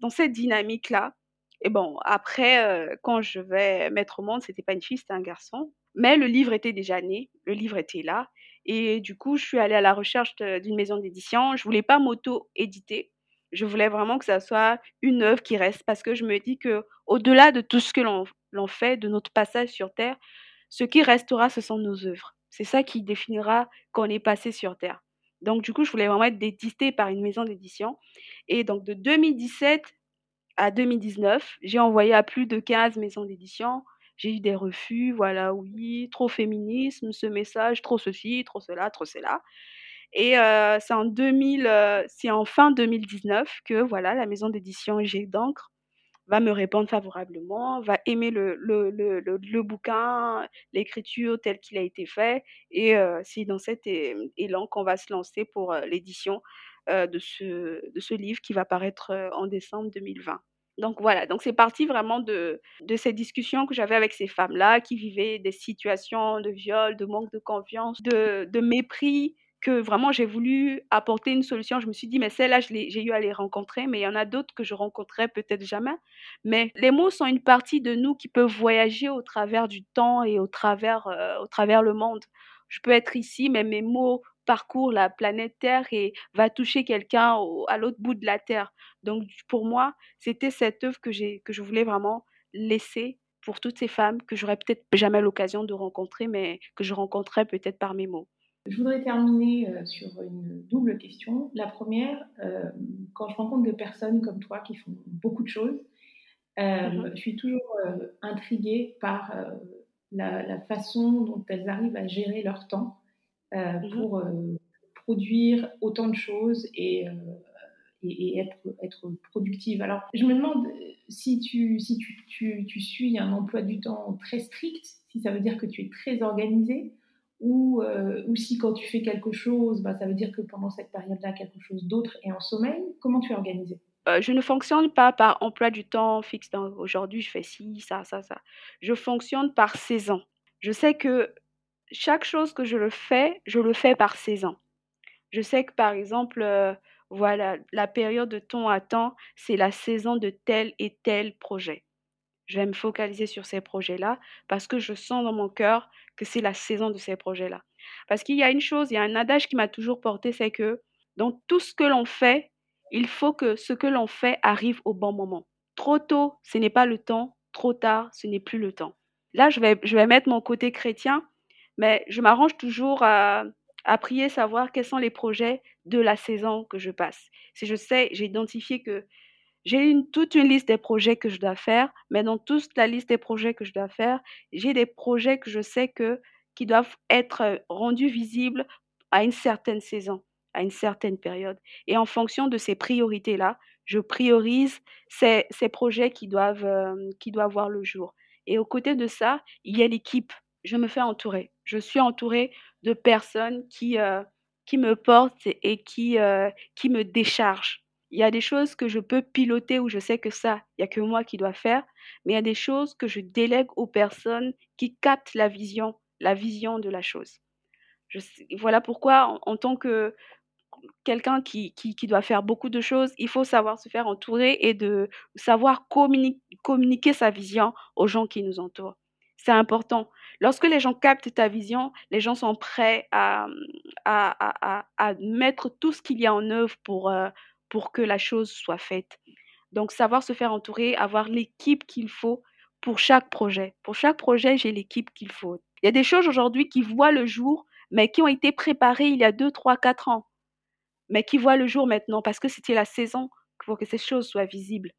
Speaker 2: dans cette dynamique-là. Et bon, après, quand je vais mettre au monde, c'était pas une fille, c'était un garçon. Mais le livre était déjà né, le livre était là. Et du coup, je suis allée à la recherche d'une maison d'édition. Je voulais pas m'auto-éditer. Je voulais vraiment que ça soit une œuvre qui reste parce que je me dis que au-delà de tout ce que l'on fait de notre passage sur Terre, ce qui restera, ce sont nos œuvres. C'est ça qui définira qu'on est passé sur Terre. Donc, du coup, je voulais vraiment être édité par une maison d'édition. Et donc, de 2017 à 2019, j'ai envoyé à plus de 15 maisons d'édition. J'ai eu des refus, voilà, oui, trop féminisme, ce message, trop ceci, trop cela, trop cela. Et euh, c'est en 2000, euh, c'est en fin 2019 que voilà, la maison d'édition G d'encre va me répondre favorablement, va aimer le, le, le, le, bouquin, l'écriture telle qu'il a été fait. Et euh, c'est dans cet élan qu'on va se lancer pour l'édition de, ce, de ce livre qui va paraître en décembre 2020. Donc voilà, donc c'est parti vraiment de, de ces discussions que j'avais avec ces femmes-là qui vivaient des situations de viol, de manque de confiance, de, de mépris, que vraiment j'ai voulu apporter une solution. Je me suis dit, mais celle-là, j'ai eu à les rencontrer, mais il y en a d'autres que je rencontrerai peut-être jamais. Mais les mots sont une partie de nous qui peut voyager au travers du temps et au travers, euh, au travers le monde. Je peux être ici, mais mes mots parcourent la planète Terre et va toucher quelqu'un à l'autre bout de la Terre. Donc pour moi, c'était cette œuvre que, que je voulais vraiment laisser pour toutes ces femmes que j'aurais peut-être jamais l'occasion de rencontrer, mais que je rencontrerai peut-être par mes mots.
Speaker 1: Je voudrais terminer euh, sur une double question. La première, euh, quand je rencontre des personnes comme toi qui font beaucoup de choses, euh, mhm. je suis toujours intriguée par la, façon dont elles arrivent à gérer leur temps mhm. pour produire autant de choses et, et, être, être, productive. Alors, je me demande si, tu, si tu, tu, tu suis un emploi du temps très strict, si ça veut dire que tu es très organisée ou, euh, ou si quand tu fais quelque chose, bah, ça veut dire que pendant cette période-là, quelque chose d'autre est en sommeil. Comment tu es organisé?
Speaker 2: Euh, je ne fonctionne pas par emploi du temps fixe. Aujourd'hui, je fais ci, ça, ça, ça. Je fonctionne par saison. Je sais que chaque chose que je le fais, je le fais par saison. Je sais que par exemple, euh, voilà, la période de temps à temps, c'est la saison de tel et tel projet. Je vais me focaliser sur ces projets-là parce que je sens dans mon cœur que c'est la saison de ces projets-là. Parce qu'il y a une chose, il y a un adage qui m'a toujours porté, c'est que dans tout ce que l'on fait, il faut que ce que l'on fait arrive au bon moment. Trop tôt, ce n'est pas le temps. Trop tard, ce n'est plus le temps. Là, je vais, je vais mettre mon côté chrétien. Mais je m'arrange toujours à, à prier, savoir quels sont les projets de la saison que je passe. Si je sais, j'ai identifié que j'ai une, toute une liste des projets que je dois faire, mais dans toute la liste des projets que je dois faire, j'ai des projets que je sais que qui doivent être rendus visibles à une certaine saison, à une certaine période. Et en fonction de ces priorités-là, je priorise ces, ces projets qui doivent, euh, qui doivent voir le jour. Et aux côtés de ça, il y a l'équipe. Je me fais entourer. Je suis entourée de personnes qui, euh, qui me portent et qui, euh, qui me déchargent. Il y a des choses que je peux piloter où je sais que ça, il n'y a que moi qui dois faire, mais il y a des choses que je délègue aux personnes qui captent la vision, la vision de la chose. Voilà pourquoi, en, tant que quelqu'un qui, qui, doit faire beaucoup de choses, il faut savoir se faire entourer et de savoir communiquer sa vision aux gens qui nous entourent. C'est important. Lorsque les gens captent ta vision, les gens sont prêts à, à, à, à mettre tout ce qu'il y a en œuvre pour, euh, pour que la chose soit faite. Donc, savoir se faire entourer, avoir l'équipe qu'il faut pour chaque projet. Pour chaque projet, j'ai l'équipe qu'il faut. Il y a des choses aujourd'hui qui voient le jour, mais qui ont été préparées il y a 2, 3, 4 ans, mais qui voient le jour maintenant parce que c'était la saison pour que ces choses soient visibles.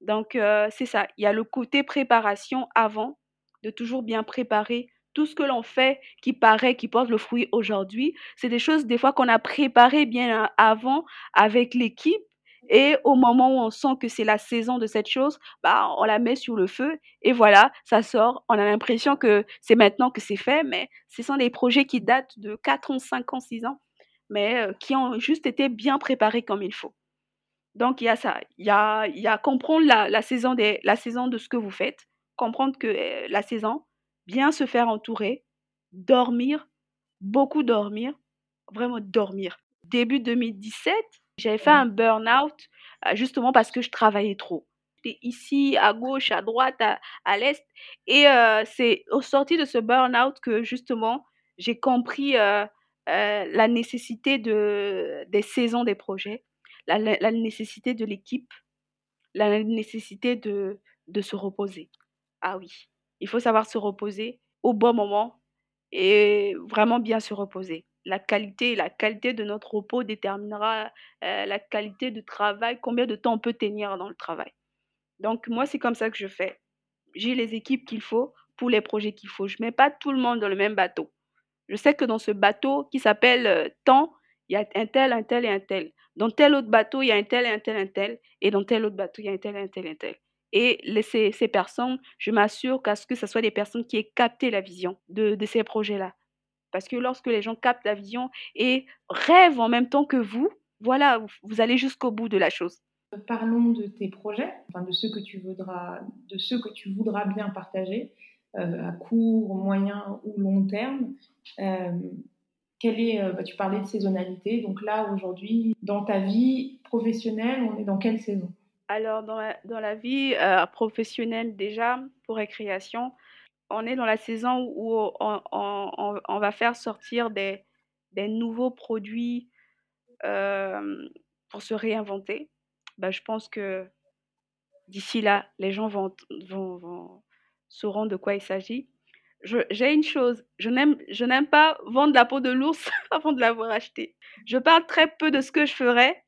Speaker 2: Donc, euh, c'est ça. Il y a le côté préparation avant, de toujours bien préparer tout ce que l'on fait qui paraît, qui porte le fruit aujourd'hui. C'est des choses, des fois, qu'on a préparées bien avant avec l'équipe et au moment où on sent que c'est la saison de cette chose, bah, on la met sur le feu et voilà, ça sort. On a l'impression que c'est maintenant que c'est fait, mais ce sont des projets qui datent de 4 ans, 5 ans, 6 ans, mais euh, qui ont juste été bien préparés comme il faut. Donc il y a ça, il y a, il y a comprendre la, la, saison des, la saison de ce que vous faites, comprendre que euh, la saison, bien se faire entourer, dormir, beaucoup dormir, vraiment dormir. Début 2017, j'avais fait un burn-out euh, justement parce que je travaillais trop. J'étais ici, à gauche, à droite, à, l'est. Et euh, c'est au sorti de ce burn-out que justement j'ai compris euh, la nécessité de, des saisons des projets, la, la nécessité de l'équipe, la nécessité de, de se reposer. Ah oui, il faut savoir se reposer au bon moment et vraiment bien se reposer la qualité, la qualité de notre repos déterminera euh, la qualité du travail, combien de temps on peut tenir dans le travail. Donc moi, c'est comme ça que je fais. J'ai les équipes qu'il faut pour les projets qu'il faut. Je ne mets pas tout le monde dans le même bateau. Je sais que dans ce bateau qui s'appelle euh, temps, il y a un tel, un tel et un tel. Dans tel autre bateau, il y a un tel, un tel, un tel. Et dans tel autre bateau, il y a un tel, un tel, un tel. Et ces, personnes, je m'assure qu'à ce que ce soit des personnes qui aient capté la vision de, ces projets-là. Parce que lorsque les gens captent la vision et rêvent en même temps que vous, voilà, vous allez jusqu'au bout de la chose.
Speaker 1: Parlons de tes projets, enfin de ceux que tu voudras, de ceux que tu voudras bien partager euh, à court, moyen ou long terme. Euh, est, euh, bah, tu parlais de saisonnalité, donc là aujourd'hui, dans ta vie professionnelle, on est dans quelle saison?
Speaker 2: Alors dans la, dans la vie euh, professionnelle déjà, pour récréation, on est dans la saison où on, va faire sortir des, nouveaux produits euh, pour se réinventer. Ben, je pense que d'ici là, les gens vont, vont, sauront de quoi il s'agit. J'ai une chose, je n'aime pas vendre la peau de l'ours *laughs* avant de l'avoir acheté. Je parle très peu de ce que je ferai.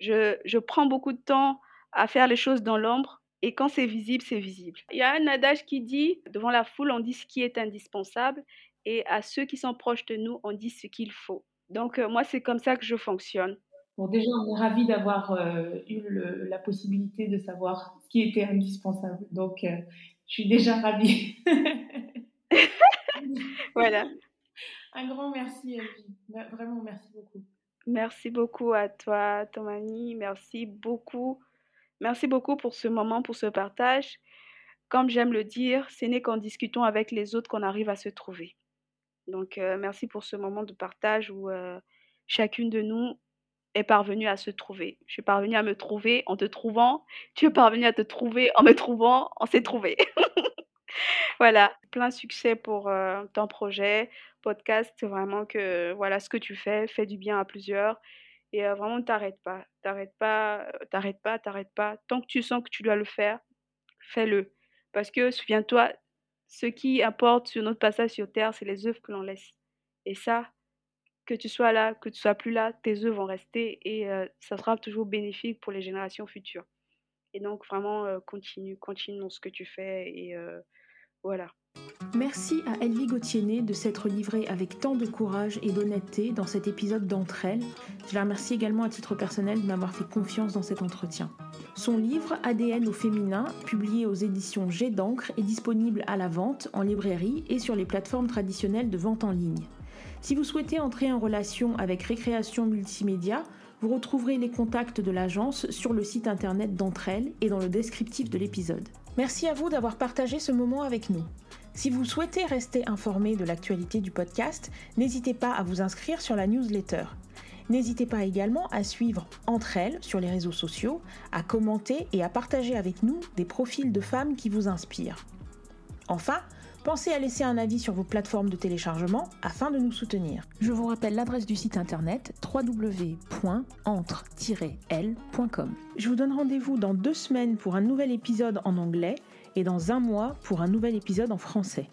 Speaker 2: Je, je prends beaucoup de temps à faire les choses dans l'ombre et quand c'est visible, c'est visible. Il y a un adage qui dit, devant la foule, on dit ce qui est indispensable, et à ceux qui sont proches de nous, on dit ce qu'il faut. Donc euh, moi, c'est comme ça que je fonctionne.
Speaker 1: Bon, déjà, on est ravis d'avoir euh, eu la possibilité de savoir ce qui était indispensable. Donc, euh, je suis déjà ravie. *laughs*
Speaker 2: voilà. *laughs*
Speaker 1: Un grand merci, Elvie. Vraiment, merci beaucoup.
Speaker 2: Merci beaucoup à toi, Tomani. Merci beaucoup Merci beaucoup pour ce moment, pour ce partage. Comme j'aime le dire, ce n'est qu'en discutant avec les autres qu'on arrive à se trouver. Donc, euh, merci pour ce moment de partage où euh, chacune de nous est parvenue à se trouver. Je suis parvenue à me trouver en te trouvant. Tu es parvenue à te trouver en me trouvant. On s'est trouvé. *laughs* voilà, plein succès pour euh, ton projet, podcast. Vraiment que voilà ce que tu fais, fait du bien à plusieurs. Et vraiment, t'arrêtes pas, t'arrêtes pas, t'arrêtes pas, t'arrêtes pas. Tant que tu sens que tu dois le faire, fais-le. Parce que souviens-toi, ce qui importe sur notre passage sur Terre, c'est les œuvres que l'on laisse. Et ça, que tu sois là, que tu sois plus là, tes œuvres vont rester et ça sera toujours bénéfique pour les générations futures. Et donc vraiment, continue, continue dans ce que tu fais et voilà.
Speaker 3: Merci à Elvie Gauthier de s'être livrée avec tant de courage et d'honnêteté dans cet épisode d'Entre elles. Je la remercie également à titre personnel de m'avoir fait confiance dans cet entretien. Son livre ADN au féminin, publié aux éditions G d'encre, est disponible à la vente en librairie et sur les plateformes traditionnelles de vente en ligne. Si vous souhaitez entrer en relation avec Récréation Multimédia, vous retrouverez les contacts de l'agence sur le site internet d'entre elles et dans le descriptif de l'épisode. Merci à vous d'avoir partagé ce moment avec nous. Si vous souhaitez rester informé de l'actualité du podcast, n'hésitez pas à vous inscrire sur la newsletter. N'hésitez pas également à suivre Entre elles sur les réseaux sociaux, à commenter et à partager avec nous des profils de femmes qui vous inspirent. Enfin, pensez à laisser un avis sur vos plateformes de téléchargement afin de nous soutenir. Je vous rappelle l'adresse du site internet www.entre-l.com. Je vous donne rendez-vous dans deux semaines pour un nouvel épisode en anglais et dans un mois pour un nouvel épisode en français.